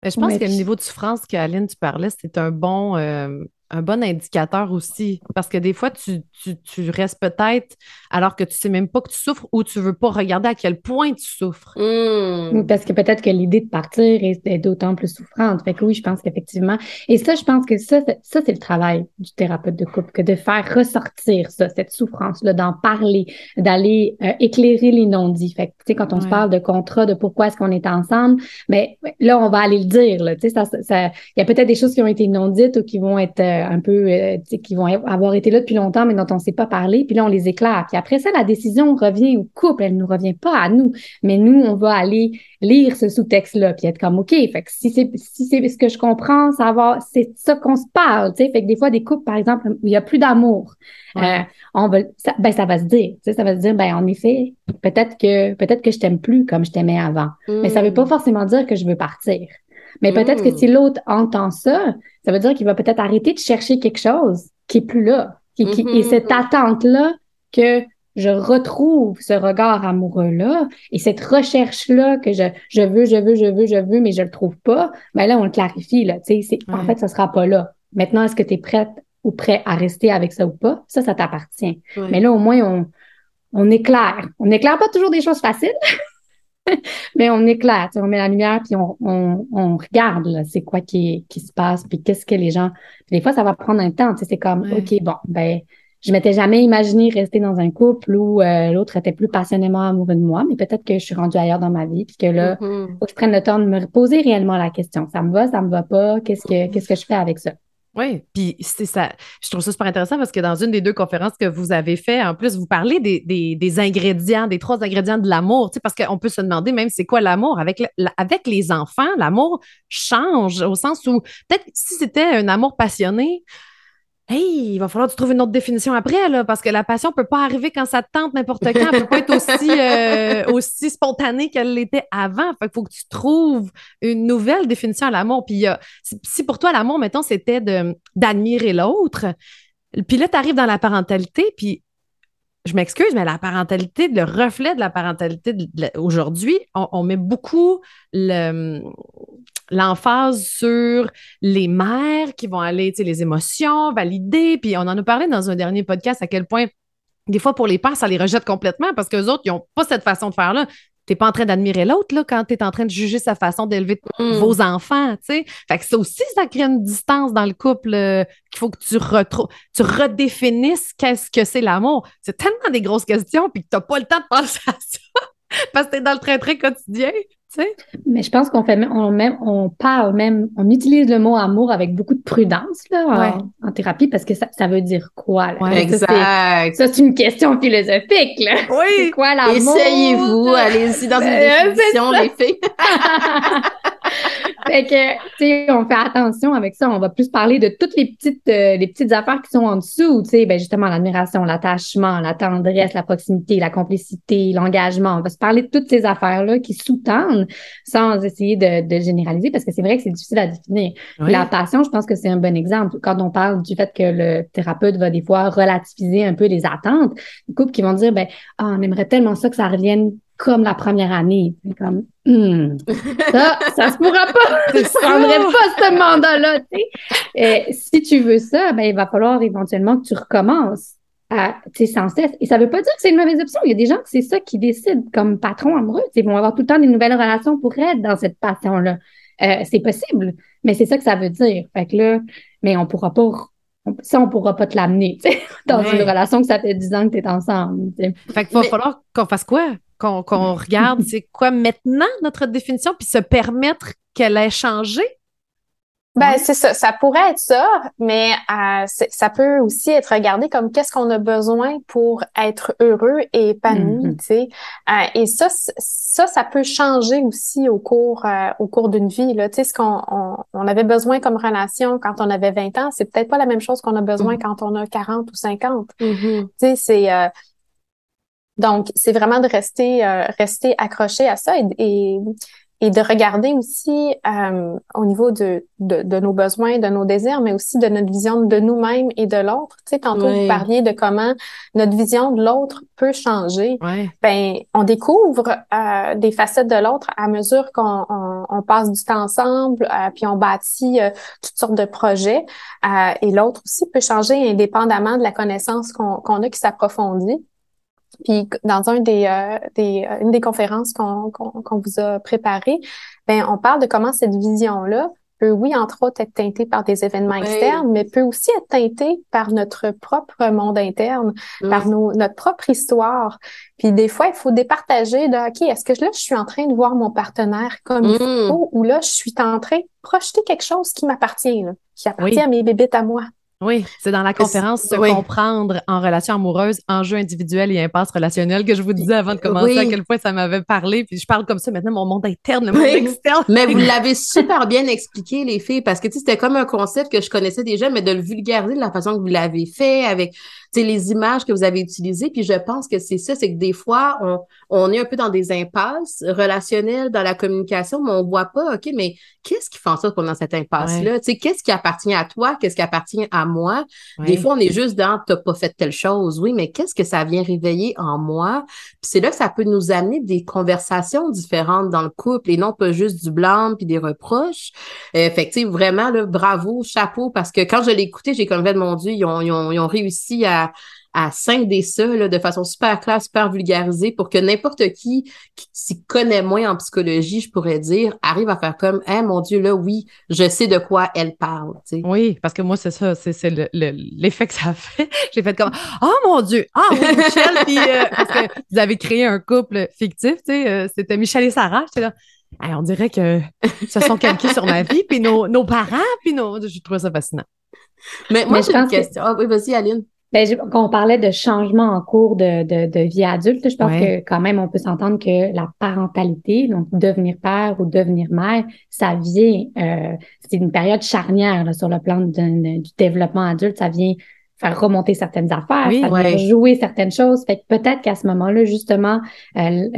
je pense que le niveau de souffrance qu'Aline, tu parlais, c'est un bon, euh, un bon indicateur aussi. Parce que des fois, tu, tu, restes peut-être alors que tu sais même pas que tu souffres ou tu veux pas regarder à quel point tu souffres. Hmm. Parce que peut-être que l'idée de partir est, d'autant plus souffrante. Fait que oui, je pense qu'effectivement. Et ça, je pense que ça, ça c'est le travail du thérapeute de couple, que de faire ressortir ça, cette souffrance-là, d'en parler, d'aller euh, éclairer les non-dits. Fait que, tu sais, quand on se parle de contrat, de pourquoi est-ce qu'on est ensemble, mais ben, là, on va aller le dire, là. Tu sais, ça, ça, il y a peut-être des choses qui ont été non dites ou qui vont être euh, un peu, euh, qui vont avoir été là depuis longtemps, mais dont on ne sait pas parler. Puis là, on les éclaire. Puis après ça, la décision revient au couple. Elle ne nous revient pas à nous. Mais nous, on va aller lire ce sous-texte-là, puis être comme, OK, fait que si c'est si c'est ce que je comprends, ça va, c'est ça qu'on se parle, tu sais. Fait que des fois, des couples, par exemple, où il y a plus d'amour, euh, on va, ça, ben, ça va se dire, tu sais, ça va se dire, ben, en effet, peut-être que, peut-être que je t'aime plus comme je t'aimais avant. Mais ça veut pas mm. forcément dire que je veux partir. Mais peut-être que mm. si l'autre entend ça, ça veut dire qu'il va peut-être arrêter de chercher quelque chose qui est plus là. Qui, qui- et cette mhm. attente-là que je retrouve ce regard amoureux-là et cette recherche-là que je, je veux, je veux, je veux, je veux, mais je le trouve pas, ben là, on le clarifie, là. Tu sais, en fait, ça sera pas là. Maintenant, est-ce que tu es prête ou prêt à rester avec ça ou pas? Ça, ça t'appartient. Ouais. Mais là, au moins, on, on éclaire. On n'éclaire pas toujours des choses faciles, [LAUGHS] mais on éclaire. tu sais, On met la lumière, puis on, on, on regarde, c'est quoi qui, qui se passe, puis qu'est-ce que les gens... Puis des fois, ça va prendre un temps. tu sais, C'est comme, Ouais. OK, bon, ben, je m'étais jamais imaginé rester dans un couple où euh, l'autre était plus passionnément amoureux de moi, mais peut-être que je suis rendue ailleurs dans ma vie, puis que là, Mhm. faut que je prenne le temps de me poser réellement la question. Ça me va, ça me va pas? Qu'est-ce que, qu'est-ce que je fais avec ça? Oui, puis c'est ça. Je trouve ça super intéressant parce que dans une des deux conférences que vous avez fait, en plus, vous parlez des, des, ingrédients, des trois ingrédients de l'amour. Tu sais, parce qu'on peut se demander même c'est quoi l'amour. Avec, avec les enfants, l'amour change au sens où peut-être si c'était un amour passionné, hey, il va falloir que tu trouves une autre définition après, là, parce que la passion peut pas arriver quand ça te tente n'importe quand. Elle peut pas être aussi, [LAUGHS] euh, aussi spontanée qu'elle l'était avant. Fait qu'il faut que tu trouves une nouvelle définition à l'amour. Puis il y a- si- pour toi, l'amour, mettons, c'était d'admirer l'autre, puis là, tu arrives dans la parentalité, puis je m'excuse, mais la parentalité, le reflet de la parentalité aujourd'hui, on, met beaucoup le- l'emphase sur les mères qui vont aller, tu sais, les émotions, valider, puis on en a parlé dans un dernier podcast à quel point, des fois, pour les pères, ça les rejette complètement parce qu'eux autres, ils n'ont pas cette façon de faire-là. Tu n'es pas en train d'admirer l'autre là, quand tu es en train de juger sa façon d'élever Mm. vos enfants, tu sais. Fait que ça aussi, ça crée une distance dans le couple euh, qu'il faut que tu, tu redéfinisses qu'est-ce que c'est l'amour. C'est tellement des grosses questions puis que tu n'as pas le temps de penser à ça [LAUGHS] parce que tu es dans le train-train quotidien, Mais je pense qu'on fait même, on, même, on parle même, on utilise le mot amour avec beaucoup de prudence là, en, Ouais. en thérapie parce que ça, ça veut dire quoi? Là? Ouais, c'est- Exact. Ça, c'est une question philosophique. Là. C'est Oui! quoi l'amour? Essayez-vous, allez-y dans une Ben, c'est définition, les filles. [LAUGHS] [LAUGHS] fait que, tu sais, on fait attention avec ça. On va plus parler de toutes les petites, euh, les petites affaires qui sont en dessous. Tu sais, ben justement, l'admiration, l'attachement, la tendresse, la proximité, la complicité, l'engagement. On va se parler de toutes ces affaires-là qui sous-tendent sans essayer de, de généraliser parce que c'est vrai que c'est difficile à définir. Oui. La passion, je pense que c'est un bon exemple. Quand on parle du fait que le thérapeute va des fois relativiser un peu les attentes, les couples qui vont dire, ben, ah, on aimerait tellement ça que ça revienne comme la première année. C'est comme, Hmm, ça, ça se pourra pas. [LAUGHS] Je prendrais pas ce mandat-là. Euh, si tu veux ça, ben, il va falloir éventuellement que tu recommences à, sans cesse. Et ça veut pas dire que c'est une mauvaise option. Il y a des gens que c'est ça qui décident comme patron amoureux. Ils vont avoir tout le temps des nouvelles relations pour être dans cette passion-là. Euh, c'est possible, mais c'est ça que ça veut dire. Fait que là, mais on pourra pas, ça, on pourra pas te l'amener, [LAUGHS] dans Ouais. une relation que ça fait 10 ans que tu es ensemble. tu sais. Fait qu'il va Mais- falloir qu'on fasse quoi? Qu'on qu'on regarde c'est quoi maintenant notre définition, puis se permettre qu'elle ait changé? Ben, Ouais. c'est ça. Ça pourrait être ça, mais euh, ça peut aussi être regardé comme qu'est-ce qu'on a besoin pour être heureux et épanoui, Mhm. tu sais. Euh, et ça, ça, ça peut changer aussi au cours, euh, au cours d'une vie, là. Tu sais, ce qu'on on, on avait besoin comme relation quand on avait 20 ans, c'est peut-être pas la même chose qu'on a besoin Mhm. quand on a 40 ou 50. Mhm. Tu sais, c'est donc c'est vraiment de rester euh, rester accroché à ça et, et, et de regarder aussi euh, au niveau de, de, de nos besoins, de nos désirs, mais aussi de notre vision de nous-mêmes et de l'autre. Tu sais, tantôt Oui. vous parliez de comment notre vision de l'autre peut changer. Ouais. Ben, on découvre euh, des facettes de l'autre à mesure qu'on on, on passe du temps ensemble, euh, puis on bâtit euh, toutes sortes de projets. Euh, et l'autre aussi peut changer indépendamment de la connaissance qu'on qu'on a qui s'approfondit. Puis dans un des, euh, des euh, une des conférences qu'on qu'on qu'on vous a préparées, ben on parle de comment cette vision-là peut, oui, entre autres, être teintée par des événements Oui. externes, mais peut aussi être teintée par notre propre monde interne, par nos, notre propre histoire. Puis des fois, il faut départager de, OK, est-ce que là, je suis en train de voir mon partenaire comme il Mm. faut, ou là, je suis en train de projeter quelque chose qui m'appartient, qui appartient Oui. à mes bébites à moi? Oui, c'est dans la conférence Se comprendre en relation amoureuse, enjeux individuels et impasse relationnelle que je vous disais avant de commencer à quel point ça m'avait parlé. Puis je parle comme ça maintenant, mon monde interne, mon monde externe. Mais vous l'avez super bien expliqué, les filles, parce que c'était comme un concept que je connaissais déjà, mais de le vulgariser de la façon que vous l'avez fait, avec les images que vous avez utilisées. Puis je pense que c'est ça, c'est que des fois, on, on est un peu dans des impasses relationnelles dans la communication, mais on voit pas, OK, mais qu'est-ce qui fait en sorte qu'on est dans cette impasse-là? Qu'est-ce qui appartient à toi? Qu'est-ce qui appartient à moi? Des fois, on est juste dans t'as pas fait telle chose. Oui, mais qu'est-ce que ça vient réveiller en moi? Puis c'est là que ça peut nous amener des conversations différentes dans le couple et non pas juste du blanc puis des reproches. Euh, fait que, vraiment, là, bravo, chapeau, parce que quand je l'ai écouté, j'ai comme fait, mon Dieu, ils ont, ils ont, ils ont réussi à à, scinder ça de façon super claire, super vulgarisée pour que n'importe qui qui s'y connaît moins en psychologie, je pourrais dire, arrive à faire comme, eh mon Dieu, là, oui, je sais de quoi elle parle. Oui, parce que moi, c'est ça, c'est l'effet que ça [LAUGHS] fait. J'ai fait comme, oh mon Dieu, ah oui, Michel, [LAUGHS] puis euh, parce que vous avez créé un couple fictif, tu sais, euh, c'était Michel et Sarah, j'étais là. on dirait que se sont calqués sur ma vie, puis nos, nos parents, puis nos. Je trouve ça fascinant. Mais moi, j'ai une question. Ah oui, vas-y, Aline. Ben, quand on parlait de changement en cours de, de, de vie adulte, je pense que quand même on peut s'entendre que la parentalité, donc devenir père ou devenir mère, ça vient, euh, c'est une période charnière là, sur le plan du développement adulte, ça vient faire remonter certaines affaires, ça vient jouer certaines choses. Fait que peut-être qu'à ce moment-là, justement, euh,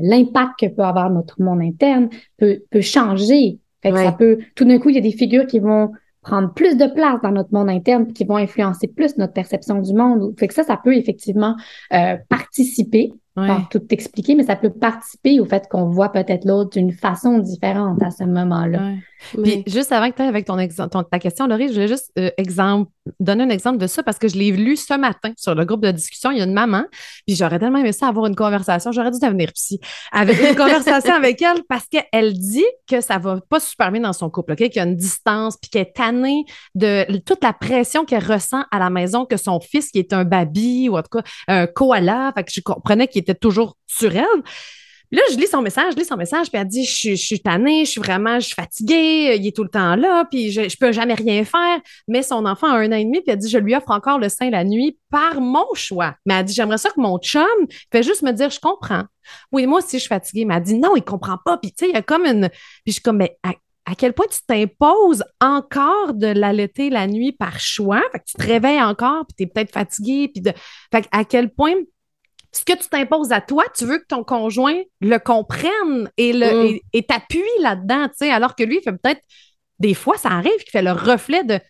l'impact que peut avoir notre monde interne peut, peut changer. Fait que ça peut, tout d'un coup, il y a des figures qui vont prendre plus de place dans notre monde interne qui vont influencer plus notre perception du monde. Fait que ça, ça peut effectivement euh, participer pas tout expliquer, mais ça peut participer au fait qu'on voit peut-être l'autre d'une façon différente à ce moment-là. Puis juste avant que tu avec ton, exemple, ta question, Laurie, je voulais juste euh, exemple, donner un exemple de ça parce que je l'ai lu ce matin sur le groupe de discussion. Il y a une maman, puis j'aurais tellement aimé ça avoir une conversation. J'aurais dû devenir psy. Avec une conversation [LAUGHS] avec elle parce qu'elle dit que ça va pas super bien dans son couple? Qu'il y a une distance, puis qu'elle est tannée de toute la pression qu'elle ressent à la maison que son fils, qui est un baby ou en tout cas un koala, fait que je comprenais qu'il était toujours sur elle. Là, je lis son message, je lis son message, puis elle dit je, suis tannée, je suis vraiment, je suis fatiguée, il est tout le temps là, puis je, je peux jamais rien faire. Mais son enfant a un an et demi, puis elle dit je lui offre encore le sein la nuit par mon choix. Mais elle dit j'aimerais ça que mon chum fait juste me dire je comprends. Oui, moi aussi je suis fatiguée. Mais elle dit non, il comprend pas. Puis tu sais, il y a comme une. Puis je suis comme mais à, quel point tu t'imposes encore de l'allaiter la nuit par choix? Fait que tu te réveilles encore, puis tu es peut-être fatigué. Puis de... Fait à quel point ce que tu t'imposes à toi, tu veux que ton conjoint le comprenne et le mm. et, t'appuie là-dedans, tu sais, alors que lui, il fait peut-être des fois, ça arrive qu'il fait le reflet de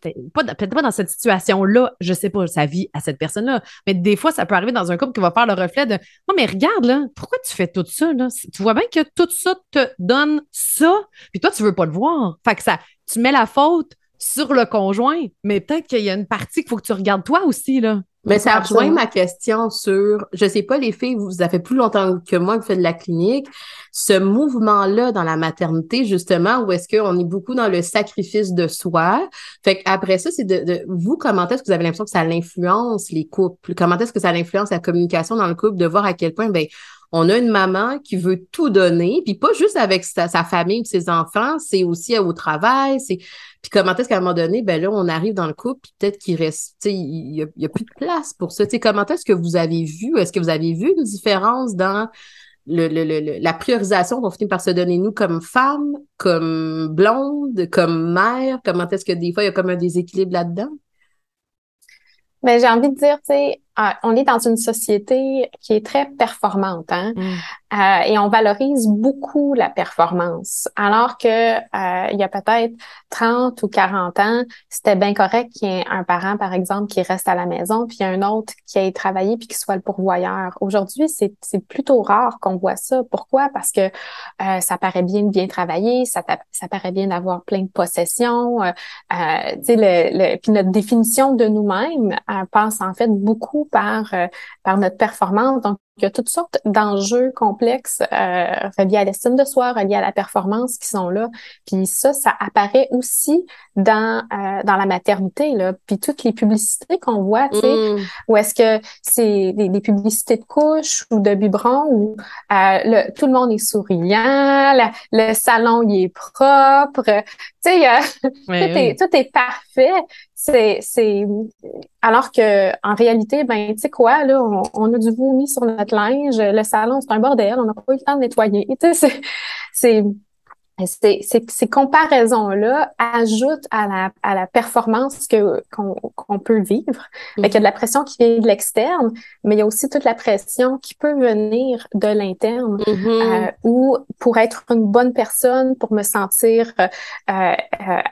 peut-être pas dans cette situation-là, je sais pas sa vie à cette personne-là, mais des fois, ça peut arriver dans un couple qui va faire le reflet de Non, mais regarde, là, pourquoi tu fais tout ça? Là? Tu vois bien que tout ça te donne ça, puis toi, tu veux pas le voir. Fait que ça, tu mets la faute sur le conjoint, mais peut-être qu'il y a une partie qu'il faut que tu regardes toi aussi, là. Mais ça rejoint ma question sur, je sais pas, les filles, vous avez plus longtemps que moi que vous faites de la clinique, ce mouvement-là dans la maternité, justement, où est-ce qu'on est beaucoup dans le sacrifice de soi. Fait qu'après ça, c'est de, vous, comment est-ce que vous avez l'impression que ça l'influence les couples? Comment est-ce que ça influence la communication dans le couple de voir à quel point, ben, on a une maman qui veut tout donner, puis pas juste avec sa, famille ou ses enfants, c'est aussi au travail, c'est puis comment est-ce qu'à un moment donné, ben là, on arrive dans le couple, puis peut-être qu'il reste, il y, a, plus de place pour ça. Tu comment est-ce que vous avez vu, est-ce que vous avez vu une différence dans le, la priorisation qu'on finit par se donner nous comme femme, comme blonde, comme mère? Comment est-ce que des fois, il y a comme un déséquilibre là-dedans? Ben, j'ai envie de dire, tu sais, on est dans une société qui est très performante, hein? Mm. Euh, et on valorise beaucoup la performance. Alors que euh, il y a peut-être 30 ou 40 ans, c'était bien correct qu'il y ait un parent, par exemple, qui reste à la maison, puis un autre qui aille travailler puis qui soit le pourvoyeur. Aujourd'hui, c'est, plutôt rare qu'on voit ça. Pourquoi? Parce que euh, ça paraît bien de bien travailler, ça, ça paraît bien d'avoir plein de possessions. Euh, sais, le, le, puis notre définition de nous-mêmes passe en fait beaucoup par, euh, par notre performance. Donc, il y a toutes sortes d'enjeux complexes euh, reliés à l'estime de soi, reliés à la performance qui sont là. Puis ça, ça apparaît aussi dans euh, dans la maternité là. Puis toutes les publicités qu'on voit, tu sais, mm. ou est-ce que c'est des, publicités de couches ou de biberons où euh, le, tout le monde est souriant, le salon il est propre, tu sais, [LAUGHS] tout, Est, tout est parfait. C'est c'est alors que en réalité, ben tu sais quoi là, on, on, a du vomi sur notre linge, le salon c'est un bordel, on n'a pas eu le temps de nettoyer. Tu sais, c'est ces, ces, comparaisons-là ajoutent à la, à la performance que qu'on peut vivre. il y a de la pression qui vient de l'externe, mais il y a aussi toute la pression qui peut venir de l'interne. Mm-hmm. euh, ou pour être une bonne personne, pour me sentir euh, euh,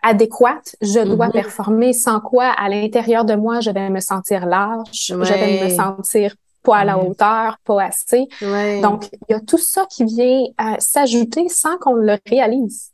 adéquate, je dois mm-hmm. performer. Sans quoi, à l'intérieur de moi, je vais me sentir lâche, je vais me sentir pas à la hauteur, pas assez. Donc, il y a tout ça qui vient euh, s'ajouter sans qu'on le réalise.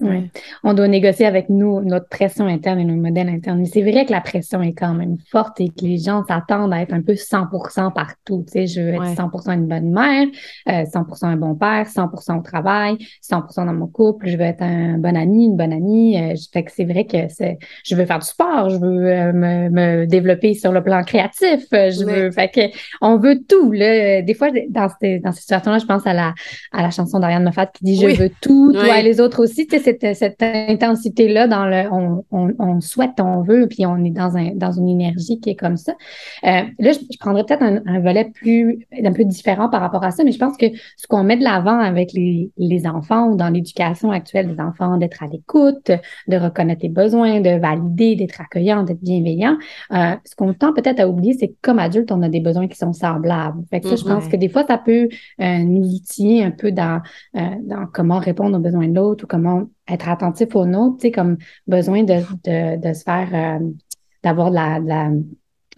Oui. On doit négocier avec nous notre pression interne et nos modèles internes. Mais c'est vrai que la pression est quand même forte et que les gens s'attendent à être un peu 100% partout. Tu sais, je veux être 100% une bonne mère, 100% euh, un bon père, 100% au travail, 100% dans mon couple. Je veux être un bon ami, une bonne amie. Euh, fait que c'est vrai que c'est, je veux faire du sport, je veux euh, me, me, développer sur le plan créatif. Je veux, fait que on veut tout. Là. Des fois, dans, ces, dans ces situations-là, je pense à la, à la chanson d'Ariane Moffat qui dit Je veux tout, toi et les autres aussi cette, cette intensité-là dans le on, on, on, souhaite, on veut, puis on est dans, un, dans une énergie qui est comme ça. Euh, là, je, prendrais peut-être un, volet plus un peu différent par rapport à ça, mais je pense que ce qu'on met de l'avant avec les, les enfants ou dans l'éducation actuelle des enfants, d'être à l'écoute, de reconnaître les besoins, de valider, d'être accueillant, d'être bienveillant, euh, ce qu'on tend peut-être à oublier, c'est que comme adulte, on a des besoins qui sont semblables. Fait que ça, je pense que des fois, ça peut euh, nous outiller un peu dans, dans comment répondre aux besoins de l'autre ou comment être attentif aux nôtres, tu sais, comme besoin de, de, de se faire, euh, d'avoir de la, de la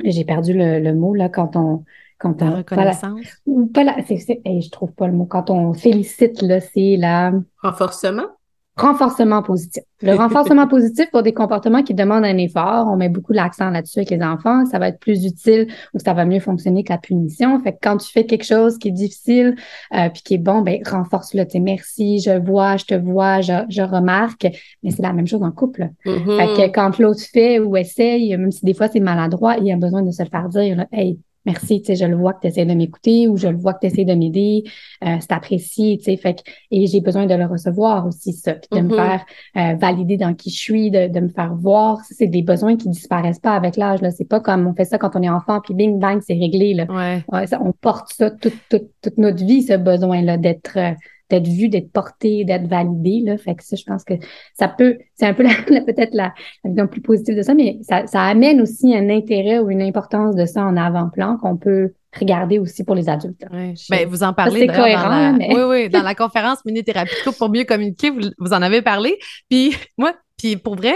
j'ai perdu le, le, mot, là, quand on, quand on. reconnaissance. Pas la, je trouve pas le mot. Quand on félicite, là, c'est la. Renforcement? Renforcement positif. Le [LAUGHS] renforcement positif pour des comportements qui demandent un effort, on met beaucoup l'accent là-dessus avec les enfants, ça va être plus utile ou ça va mieux fonctionner que la punition. Fait que quand tu fais quelque chose qui est difficile euh, puis qui est bon, ben renforce-le. Tu merci, je vois, je te vois, je, je remarque. Mais c'est la même chose en couple. Mm-hmm. Fait que quand l'autre fait ou essaye, même si des fois c'est maladroit, il y a besoin de se le faire dire. Hey, merci, tu sais, je le vois que tu essaies de m'écouter ou je le vois que tu essaies de m'aider, euh, c'est apprécié, tu sais, fait que, et j'ai besoin de le recevoir aussi, ça, puis de me mm-hmm. faire euh, valider dans qui je suis, de, de me faire voir. C'est des besoins qui disparaissent pas avec l'âge, là. C'est pas comme on fait ça quand on est enfant, puis bing, bang, c'est réglé, là. Ouais. ça, on porte ça toute, toute, toute notre vie, ce besoin-là d'être... Euh, d'être vu, d'être porté, d'être validé. Là. Fait que ça, je pense que ça peut, c'est un peu [LAUGHS] peut-être la, la vision plus positive de ça, mais ça, ça amène aussi un intérêt ou une importance de ça en avant-plan qu'on peut regarder aussi pour les adultes. Oui. Ben, vous en parlez cohérent, dans la... mais... oui, oui, dans [LAUGHS] la conférence mini-thérapie pour mieux communiquer, vous, vous, en avez parlé. Puis moi, puis pour vrai,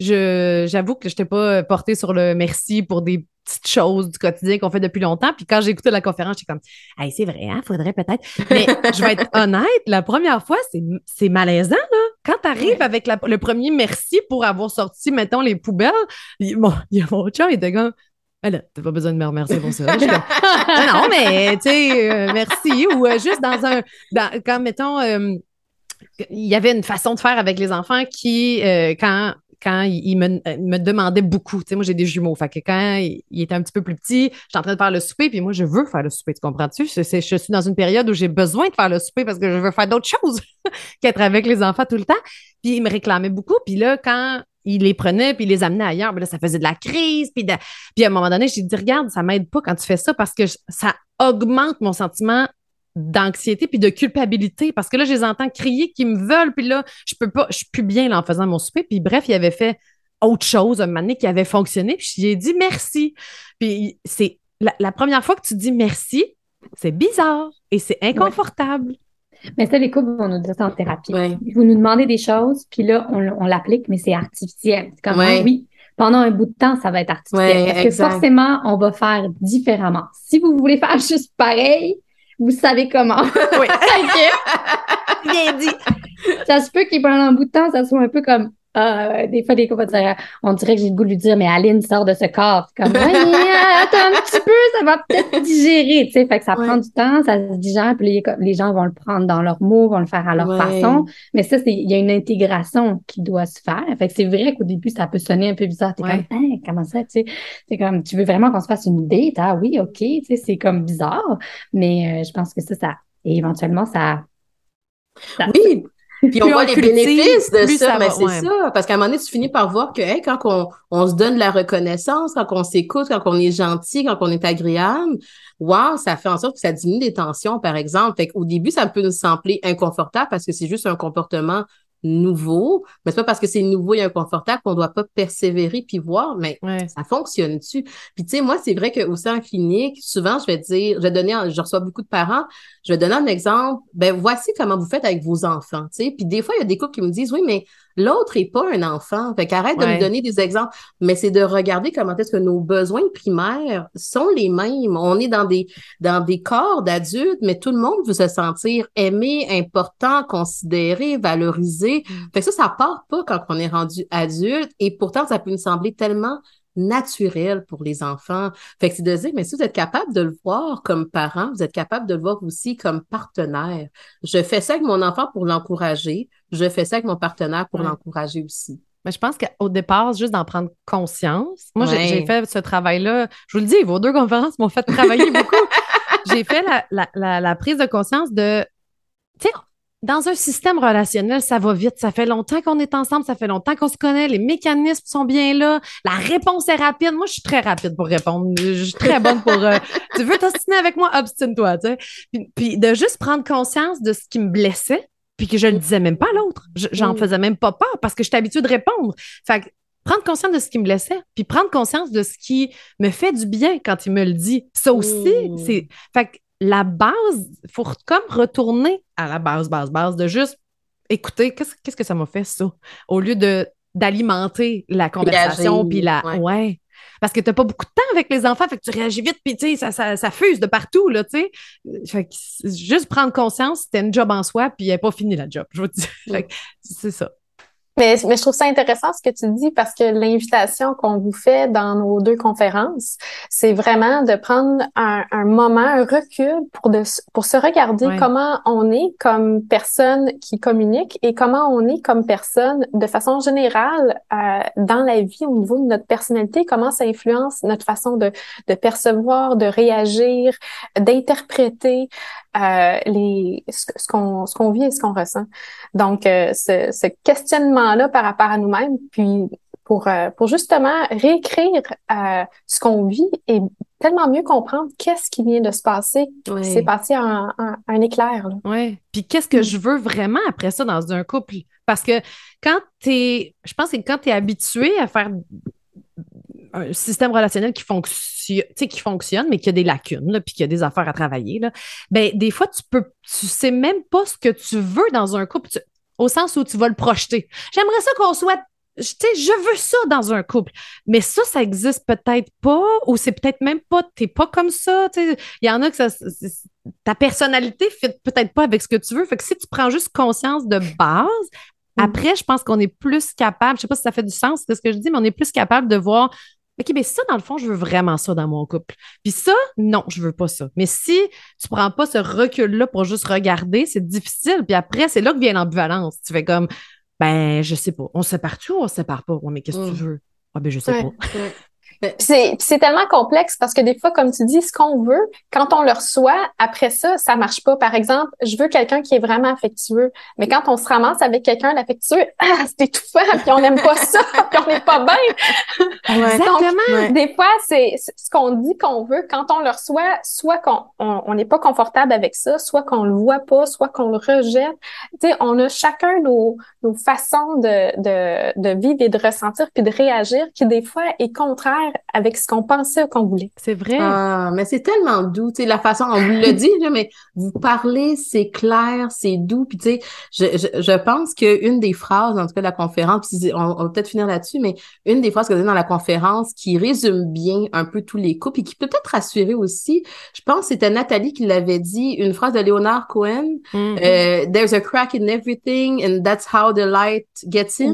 je j'avoue que je n'étais pas portée sur le merci pour des petites choses du quotidien qu'on fait depuis longtemps. Puis quand j'ai écouté la conférence, j'étais comme, hey, c'est vrai, hein, faudrait peut-être. Mais [LAUGHS] je vais être honnête, la première fois, c'est malaisant, là. Quand tu arrives avec le premier merci pour avoir sorti, mettons, les poubelles, bon, [LAUGHS] il y a mon chat, il était comme, ben là, t'as pas besoin de me remercier pour ça. [LAUGHS] non, mais, tu sais, euh, merci. Ou euh, juste dans un, dans, quand, mettons, euh, il y avait une façon de faire avec les enfants qui, quand quand il, me, me, demandait beaucoup. Tu sais, moi, j'ai des jumeaux. Quand il, était un petit peu plus petit, j'étais en train de faire le souper, puis moi, je veux faire le souper. Tu comprends-tu? Je, je, suis dans une période où j'ai besoin de faire le souper parce que je veux faire d'autres choses [LAUGHS] qu'être avec les enfants tout le temps. Puis il me réclamait beaucoup. Puis là, quand il les prenait puis il les amenait ailleurs, ben ça faisait de la crise. Puis, puis à un moment donné, j'ai dit, regarde, ça m'aide pas quand tu fais ça parce que ça augmente mon sentiment d'anxiété puis de culpabilité parce que là je les entends crier qu'ils me veulent puis là je peux pas je suis plus bien là, en faisant mon souper puis bref il avait fait autre chose un moment donné qui avait fonctionné puis j'ai dit merci puis c'est la, première fois que tu dis merci c'est bizarre et c'est inconfortable Mais ça, les couples vont nous dire ça en thérapie. Vous nous demandez des choses, puis là, on, l'applique, mais c'est artificiel. C'est comme, oui, pendant un bout de temps, ça va être artificiel. parce que forcément, on va faire différemment? Si vous voulez faire [LAUGHS] juste pareil, vous savez comment. Oui. [LAUGHS] Bien dit. Ça se peut qu'il pendant un bout de temps, ça soit un peu comme euh, des fois, des on dirait que j'ai le goût de lui dire, mais Aline sort de ce corps. Comme, ouais, attends un petit peu, ça va peut-être [LAUGHS] digérer, tu sais. Fait que ça prend du temps, ça se digère, puis les, gens vont le prendre dans leurs mots, vont le faire à leur façon. Mais ça, c'est, il y a une intégration qui doit se faire. Fait que c'est vrai qu'au début, ça peut sonner un peu bizarre. T'es comme, hein, comment ça, tu sais? C'est comme, tu veux vraiment qu'on se fasse une date? Ah oui, OK, tu sais, c'est comme bizarre. Mais euh, je pense que ça, ça, éventuellement, ça, oui, puis on voit les bénéfices de ça, mais c'est ça. Parce qu'à un moment donné, tu finis par voir que quand on, on, se donne la reconnaissance, quand on s'écoute, quand on est gentil, quand on est agréable, wow, ça fait en sorte que ça diminue les tensions, par exemple. Fait qu'au début, ça peut nous sembler inconfortable parce que c'est juste un comportement nouveau, mais c'est pas parce que c'est nouveau et inconfortable qu'on doit pas persévérer puis voir, mais ça fonctionne-tu? Puis tu sais, moi, c'est vrai que aussi en clinique, souvent, je vais dire, je vais donner, je reçois beaucoup de parents, je vais donner un exemple, ben voici comment vous faites avec vos enfants, tu sais. Puis des fois, il y a des couples qui me disent, oui, mais L'autre est pas un enfant. Fait qu'arrête de me donner des exemples. Mais c'est de regarder comment est-ce que nos besoins primaires sont les mêmes. On est dans des, dans des corps d'adultes, mais tout le monde veut se sentir aimé, important, considéré, valorisé. Mm. Fait que ça, ça part pas quand on est rendu adulte. Et pourtant, ça peut nous sembler tellement naturel pour les enfants. Fait que c'est de dire, mais si vous êtes capable de le voir comme parent, vous êtes capable de le voir aussi comme partenaire. Je fais ça avec mon enfant pour l'encourager. Je fais ça avec mon partenaire pour l'encourager aussi. Mais je pense qu'au départ, juste d'en prendre conscience. Moi, j'ai fait ce travail-là. Je vous le dis, vos deux conférences m'ont fait travailler beaucoup. [LAUGHS] j'ai fait la, la, la, prise de conscience de, tu sais, dans un système relationnel, ça va vite. Ça fait longtemps qu'on est ensemble, ça fait longtemps qu'on se connaît, les mécanismes sont bien là, la réponse est rapide. Moi, je suis très rapide pour répondre. Je suis très bonne pour. Euh, [LAUGHS] tu veux t'ostiner avec moi, obstine-toi. Tu sais. Puis, puis, de juste prendre conscience de ce qui me blessait, puis que je ne le disais même pas à l'autre. J'en mm. faisais même pas peur parce que j'étais habituée de répondre. Fait que prendre conscience de ce qui me blessait, puis prendre conscience de ce qui me fait du bien quand il me le dit. Ça aussi, mm. c'est. Fait que la base, il faut comme retourner à la base, base, base, de juste écouter qu'est-ce que ça m'a fait, ça, au lieu de d'alimenter la conversation, puis la... Ouais. Parce que tu n'as pas beaucoup de temps avec les enfants, fait que tu réagis vite, puis tu sais, ça, ça, fuse de partout, là, tu sais. Fait que juste prendre conscience, c'était une job en soi, puis il n'est pas fini la job, je veux dire. c'est ça. Mais, mais, je trouve ça intéressant ce que tu dis parce que l'invitation qu'on vous fait dans nos deux conférences, c'est vraiment de prendre un, un, moment, un recul pour, de, pour se regarder comment on est comme personne qui communique et comment on est comme personne de façon générale euh, dans la vie au niveau de notre personnalité, comment ça influence notre façon de, de percevoir, de réagir, d'interpréter euh, les, ce, qu'on ce qu'on vit et ce qu'on ressent. Donc, euh, ce, ce questionnement-là par rapport à nous-mêmes, puis pour, euh, pour justement réécrire euh, ce qu'on vit et tellement mieux comprendre qu'est-ce qui vient de se passer, oui. s'est passé un, un, éclair. Oui. Puis qu'est-ce que je veux vraiment après ça dans un couple? Parce que quand tu es, je pense que quand tu es habitué à faire un système relationnel qui fonctionne, qui fonctionne, mais qui a des lacunes, puis qui a des affaires à travailler, là, ben, des fois, tu peux, tu sais même pas ce que tu veux dans un couple, au sens où tu vas le projeter. J'aimerais ça qu'on soit je, je veux ça dans un couple. Mais ça, ça existe peut-être pas, ou c'est peut-être même pas, t'es pas comme ça. Il y en a que ça, ta personnalité fit peut-être pas avec ce que tu veux. Fait que si tu prends juste conscience de base, mm. après, je pense qu'on est plus capable, je sais pas si ça fait du sens, c'est ce que je dis, mais on est plus capable de voir OK, mais ça, dans le fond, je veux vraiment ça dans mon couple. Puis ça, non, je veux pas ça. Mais si tu prends pas ce recul-là pour juste regarder, c'est difficile. Puis après, c'est là que vient l'ambivalence. Tu fais comme, ben, je sais pas. On se sépare tu ou on se sépare pas? mais qu'est-ce que tu mm. veux? Ah, ben, je sais pas. [LAUGHS] C'est tellement complexe parce que des fois, comme tu dis, ce qu'on veut, quand on le reçoit, après ça, ça marche pas. Par exemple, je veux quelqu'un qui est vraiment affectueux, mais quand on se ramasse avec quelqu'un d'affectueux, [LAUGHS] ah, c'est étouffant, puis on n'aime pas ça, [LAUGHS] puis on n'est pas bien. Exactement. Donc, des fois, c'est ce qu'on dit qu'on veut. Quand on le reçoit, soit qu'on on n'est pas confortable avec ça, soit qu'on le voit pas, soit qu'on le rejette. Tu sais, on a chacun nos, nos façons de, de, de vivre et de ressentir puis de réagir qui des fois est contraire avec ce qu'on pensait qu'on voulait. C'est vrai. Ah, mais c'est tellement doux, tu sais, la façon, on vous le [LAUGHS] dit, là, mais vous parlez, c'est clair, c'est doux, puis tu sais, je, je, je pense qu'une des phrases, en tout cas de la conférence, puis on, va peut-être finir là-dessus, mais une des phrases que vous avez dans la conférence qui résume bien un peu tous les couples et qui peut peut-être rassurer aussi, je pense que c'était Nathalie qui l'avait dit, une phrase de Leonard Cohen, mm-hmm. euh, There's a crack in everything and that's how the light gets in.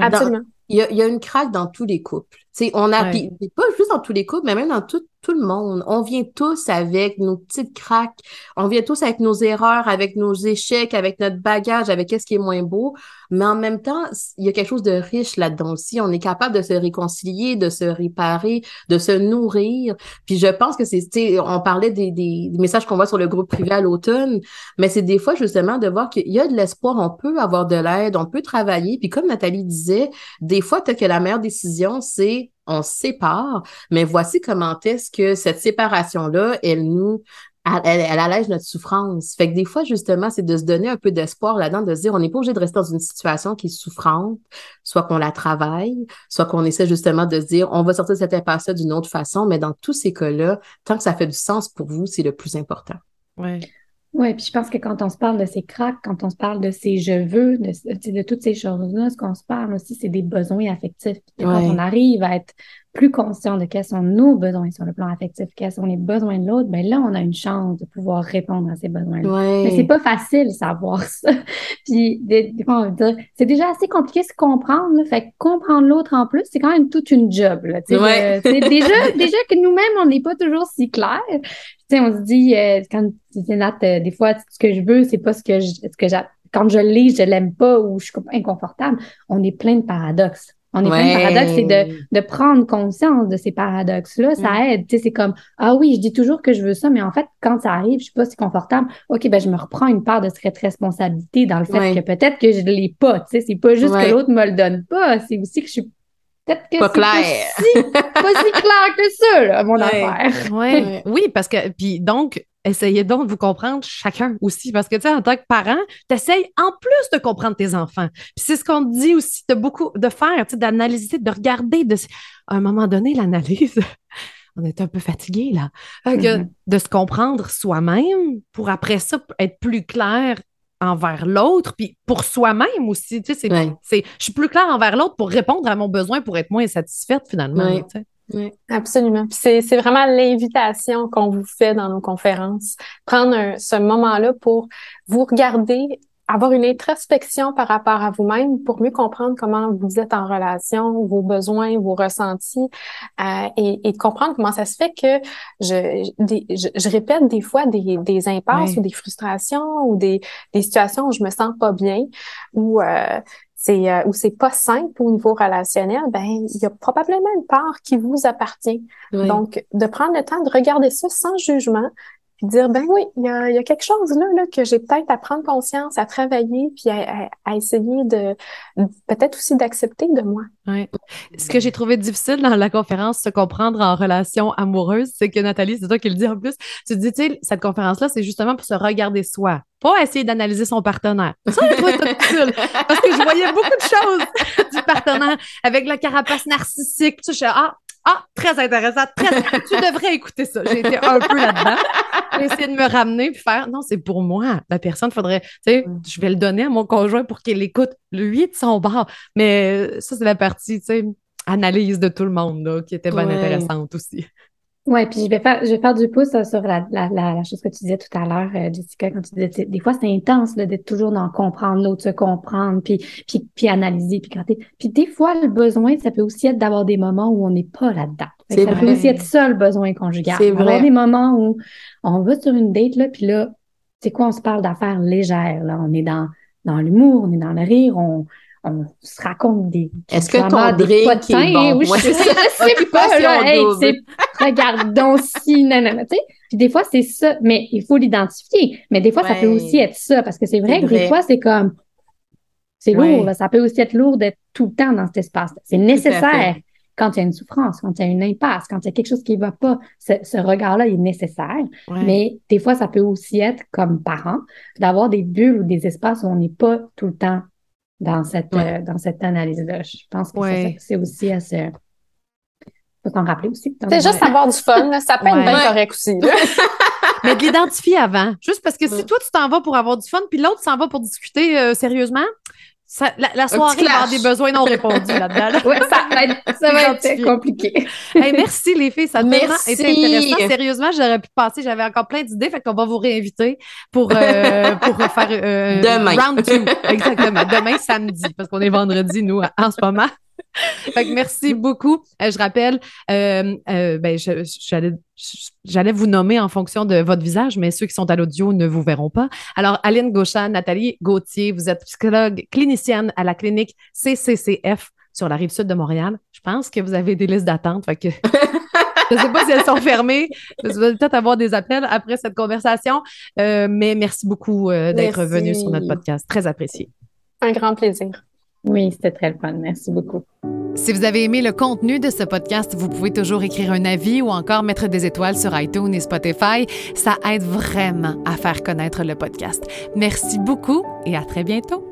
Absolument il y, a, une craque dans tous les couples. Sais, on a, pas juste dans tous les couples, mais même dans toutes tout le monde. On vient tous avec nos petites craques, on vient tous avec nos erreurs, avec nos échecs, avec notre bagage, avec qu'est-ce qui est moins beau. Mais en même temps, il y a quelque chose de riche là-dedans aussi. On est capable de se réconcilier, de se réparer, de se nourrir. Puis je pense que c'est, on parlait des, des, messages qu'on voit sur le groupe privé à l'automne, mais c'est des fois justement de voir qu'il y a de l'espoir, on peut avoir de l'aide, on peut travailler. Puis comme Nathalie disait, des fois, peut-être que la meilleure décision, c'est on se sépare, mais voici comment est-ce que cette séparation-là, elle nous elle, allège notre souffrance. Fait que des fois, justement, c'est de se donner un peu d'espoir là-dedans, de se dire, on n'est pas obligé de rester dans une situation qui est souffrante, soit qu'on la travaille, soit qu'on essaie justement de se dire, on va sortir de cette impasse-là d'une autre façon, mais dans tous ces cas-là, tant que ça fait du sens pour vous, c'est le plus important. Ouais. Oui, puis je pense que quand on se parle de ces craques, quand on se parle de ces je veux, de, de toutes ces choses-là, ce qu'on se parle aussi, c'est des besoins affectifs. Quand on arrive à être plus conscient de quels sont nos besoins sur le plan affectif, quels sont les besoins de l'autre, ben là, on a une chance de pouvoir répondre à ces besoins-là. Mais c'est pas facile savoir [LAUGHS] ça. Puis, des, fois, on dire, c'est déjà assez compliqué de se comprendre, là. Fait que comprendre l'autre en plus, c'est quand même toute une job, là. Ouais. c'est déjà, [LAUGHS] déjà que nous-mêmes, on n'est pas toujours si clair. Tu sais, on se dit, euh, quand tu dis, Nat, euh, des fois, ce que je veux, c'est pas ce que je, ce que quand je lis, je l'aime pas ou je suis inconfortable. On est plein de paradoxes. On est plein de paradoxes, c'est de, de prendre conscience de ces paradoxes-là, ça mm. aide. Tu sais, c'est comme ah oui, je dis toujours que je veux ça, mais en fait, quand ça arrive, je suis pas si confortable. Ok, ben je me reprends une part de cette responsabilité dans le fait que peut-être que je l'ai pas. Tu sais, c'est pas juste que l'autre me le donne pas, c'est aussi que je suis peut-être que pas clair. Pas si, pas si clair que ça, là, mon affaire. Ouais. oui, parce que puis donc essayez donc de vous comprendre chacun aussi. Parce que, tu sais, en tant que parent, tu essayes en plus de comprendre tes enfants. Puis c'est ce qu'on dit aussi de beaucoup de faire, tu sais, d'analyser, de regarder. De... À un moment donné, l'analyse, [LAUGHS] on est un peu fatigué là. Mm-hmm. De se comprendre soi-même pour après ça être plus clair envers l'autre, puis pour soi-même aussi. Tu sais, c'est, je suis plus clair envers l'autre pour répondre à mon besoin, pour être moins satisfaite finalement. Tu sais. Oui, absolument. C'est vraiment l'invitation qu'on vous fait dans nos conférences. Prendre ce moment-là pour vous regarder, avoir une introspection par rapport à vous-même pour mieux comprendre comment vous êtes en relation, vos besoins, vos ressentis, euh, et, et, comprendre comment ça se fait que je, je, répète des fois des, des impasses ou des frustrations ou des, des situations où je me sens pas bien, ou euh, c'est euh, ou c'est pas simple au niveau relationnel, ben il y a probablement une part qui vous appartient. Donc de prendre le temps de regarder ça sans jugement, puis dire ben oui, il y a, y a, quelque chose là, là que j'ai peut-être à prendre conscience, à travailler, puis à, à, essayer de peut-être aussi d'accepter de moi. Oui. Ce que j'ai trouvé difficile dans la conférence, se comprendre en relation amoureuse, c'est que Nathalie, c'est toi qui le dis en plus. Tu dis, tu sais, cette conférence-là, c'est justement pour se regarder soi, pas essayer d'analyser son partenaire. Ça, j'ai trouvé ça difficile parce que je voyais beaucoup de choses du partenaire avec la carapace narcissique. Tu sais, ah, ah, très intéressant. Très... tu devrais écouter ça. J'ai été un peu là-dedans. J'ai essayé de me ramener puis faire non, c'est pour moi. La personne, faudrait, tu sais, je vais le donner à mon conjoint pour qu'il écoute lui de son bord. Mais ça, c'est la partie, tu sais, analyse de tout le monde là, qui était bien intéressante aussi. Oui, puis je vais faire, je vais faire du pouce sur la, la, la, chose que tu disais tout à l'heure, euh, Jessica, quand tu disais, des fois c'est intense d'être toujours dans comprendre l'autre, se comprendre, puis, puis, puis analyser, puis gratter. Puis des fois, le besoin, ça peut aussi être d'avoir des moments où on n'est pas là-dedans. Ça peut aussi être ça le besoin conjugal. C'est vrai. Avoir des moments où on va sur une date, là, puis là, c'est quoi, on se parle d'affaires légères, là. On est dans, dans l'humour, on est dans le rire, on, on se raconte des Est-ce que ton drink est bon? Oui, je, [LAUGHS] sais pas, là, hey, regardons si, nanana, tu sais. Puis des fois, c'est ça, mais il faut l'identifier. Mais des fois, ça peut aussi être ça, parce que c'est vrai que des fois, c'est comme, c'est lourd, ça peut aussi être lourd d'être tout le temps dans cet espace. C'est nécessaire quand il y a une souffrance, quand il y a une impasse, quand il y a quelque chose qui ne va pas, ce, regard-là est nécessaire. Mais des fois, ça peut aussi être, comme parent, d'avoir des bulles ou des espaces où on n'est pas tout le temps dans cette, euh, dans cette analyse-là. Je pense que c'est aussi assez. Faut t'en rappeler aussi. C'est juste avoir du fun, ça peut être bien correct aussi. [LAUGHS] Mais de l'identifier avant. Juste parce que si toi, tu t'en vas pour avoir du fun, puis l'autre s'en va pour discuter euh, sérieusement, la, soirée va avoir des besoins non répondus là-dedans. [LAUGHS] oui, ça va être, ça va être compliqué. merci les filles, ça a tellement été intéressant. Sérieusement, j'aurais pu passer, j'avais encore plein d'idées, fait qu'on va vous réinviter pour, euh, [LAUGHS] pour faire euh, Demain. round two. Exactement. Demain, samedi, parce qu'on est vendredi, nous, en ce moment. [LAUGHS] fait que merci beaucoup. Euh, je rappelle, euh, euh, ben, j'allais vous nommer en fonction de votre visage, mais ceux qui sont à l'audio ne vous verront pas. Alors, Aline Gauchan, Nathalie Gauthier, vous êtes psychologue clinicienne à la clinique CCCF sur la rive sud de Montréal. Je pense que vous avez des listes d'attente. Fait que [LAUGHS] je ne sais pas si elles sont fermées. Vous allez peut-être avoir des appels après cette conversation. mais merci beaucoup d'être venu sur notre podcast. Très apprécié. Un grand plaisir. Oui, c'était très fun. Merci beaucoup. Si vous avez aimé le contenu de ce podcast, vous pouvez toujours écrire un avis ou encore mettre des étoiles sur iTunes et Spotify. Ça aide vraiment à faire connaître le podcast. Merci beaucoup et à très bientôt.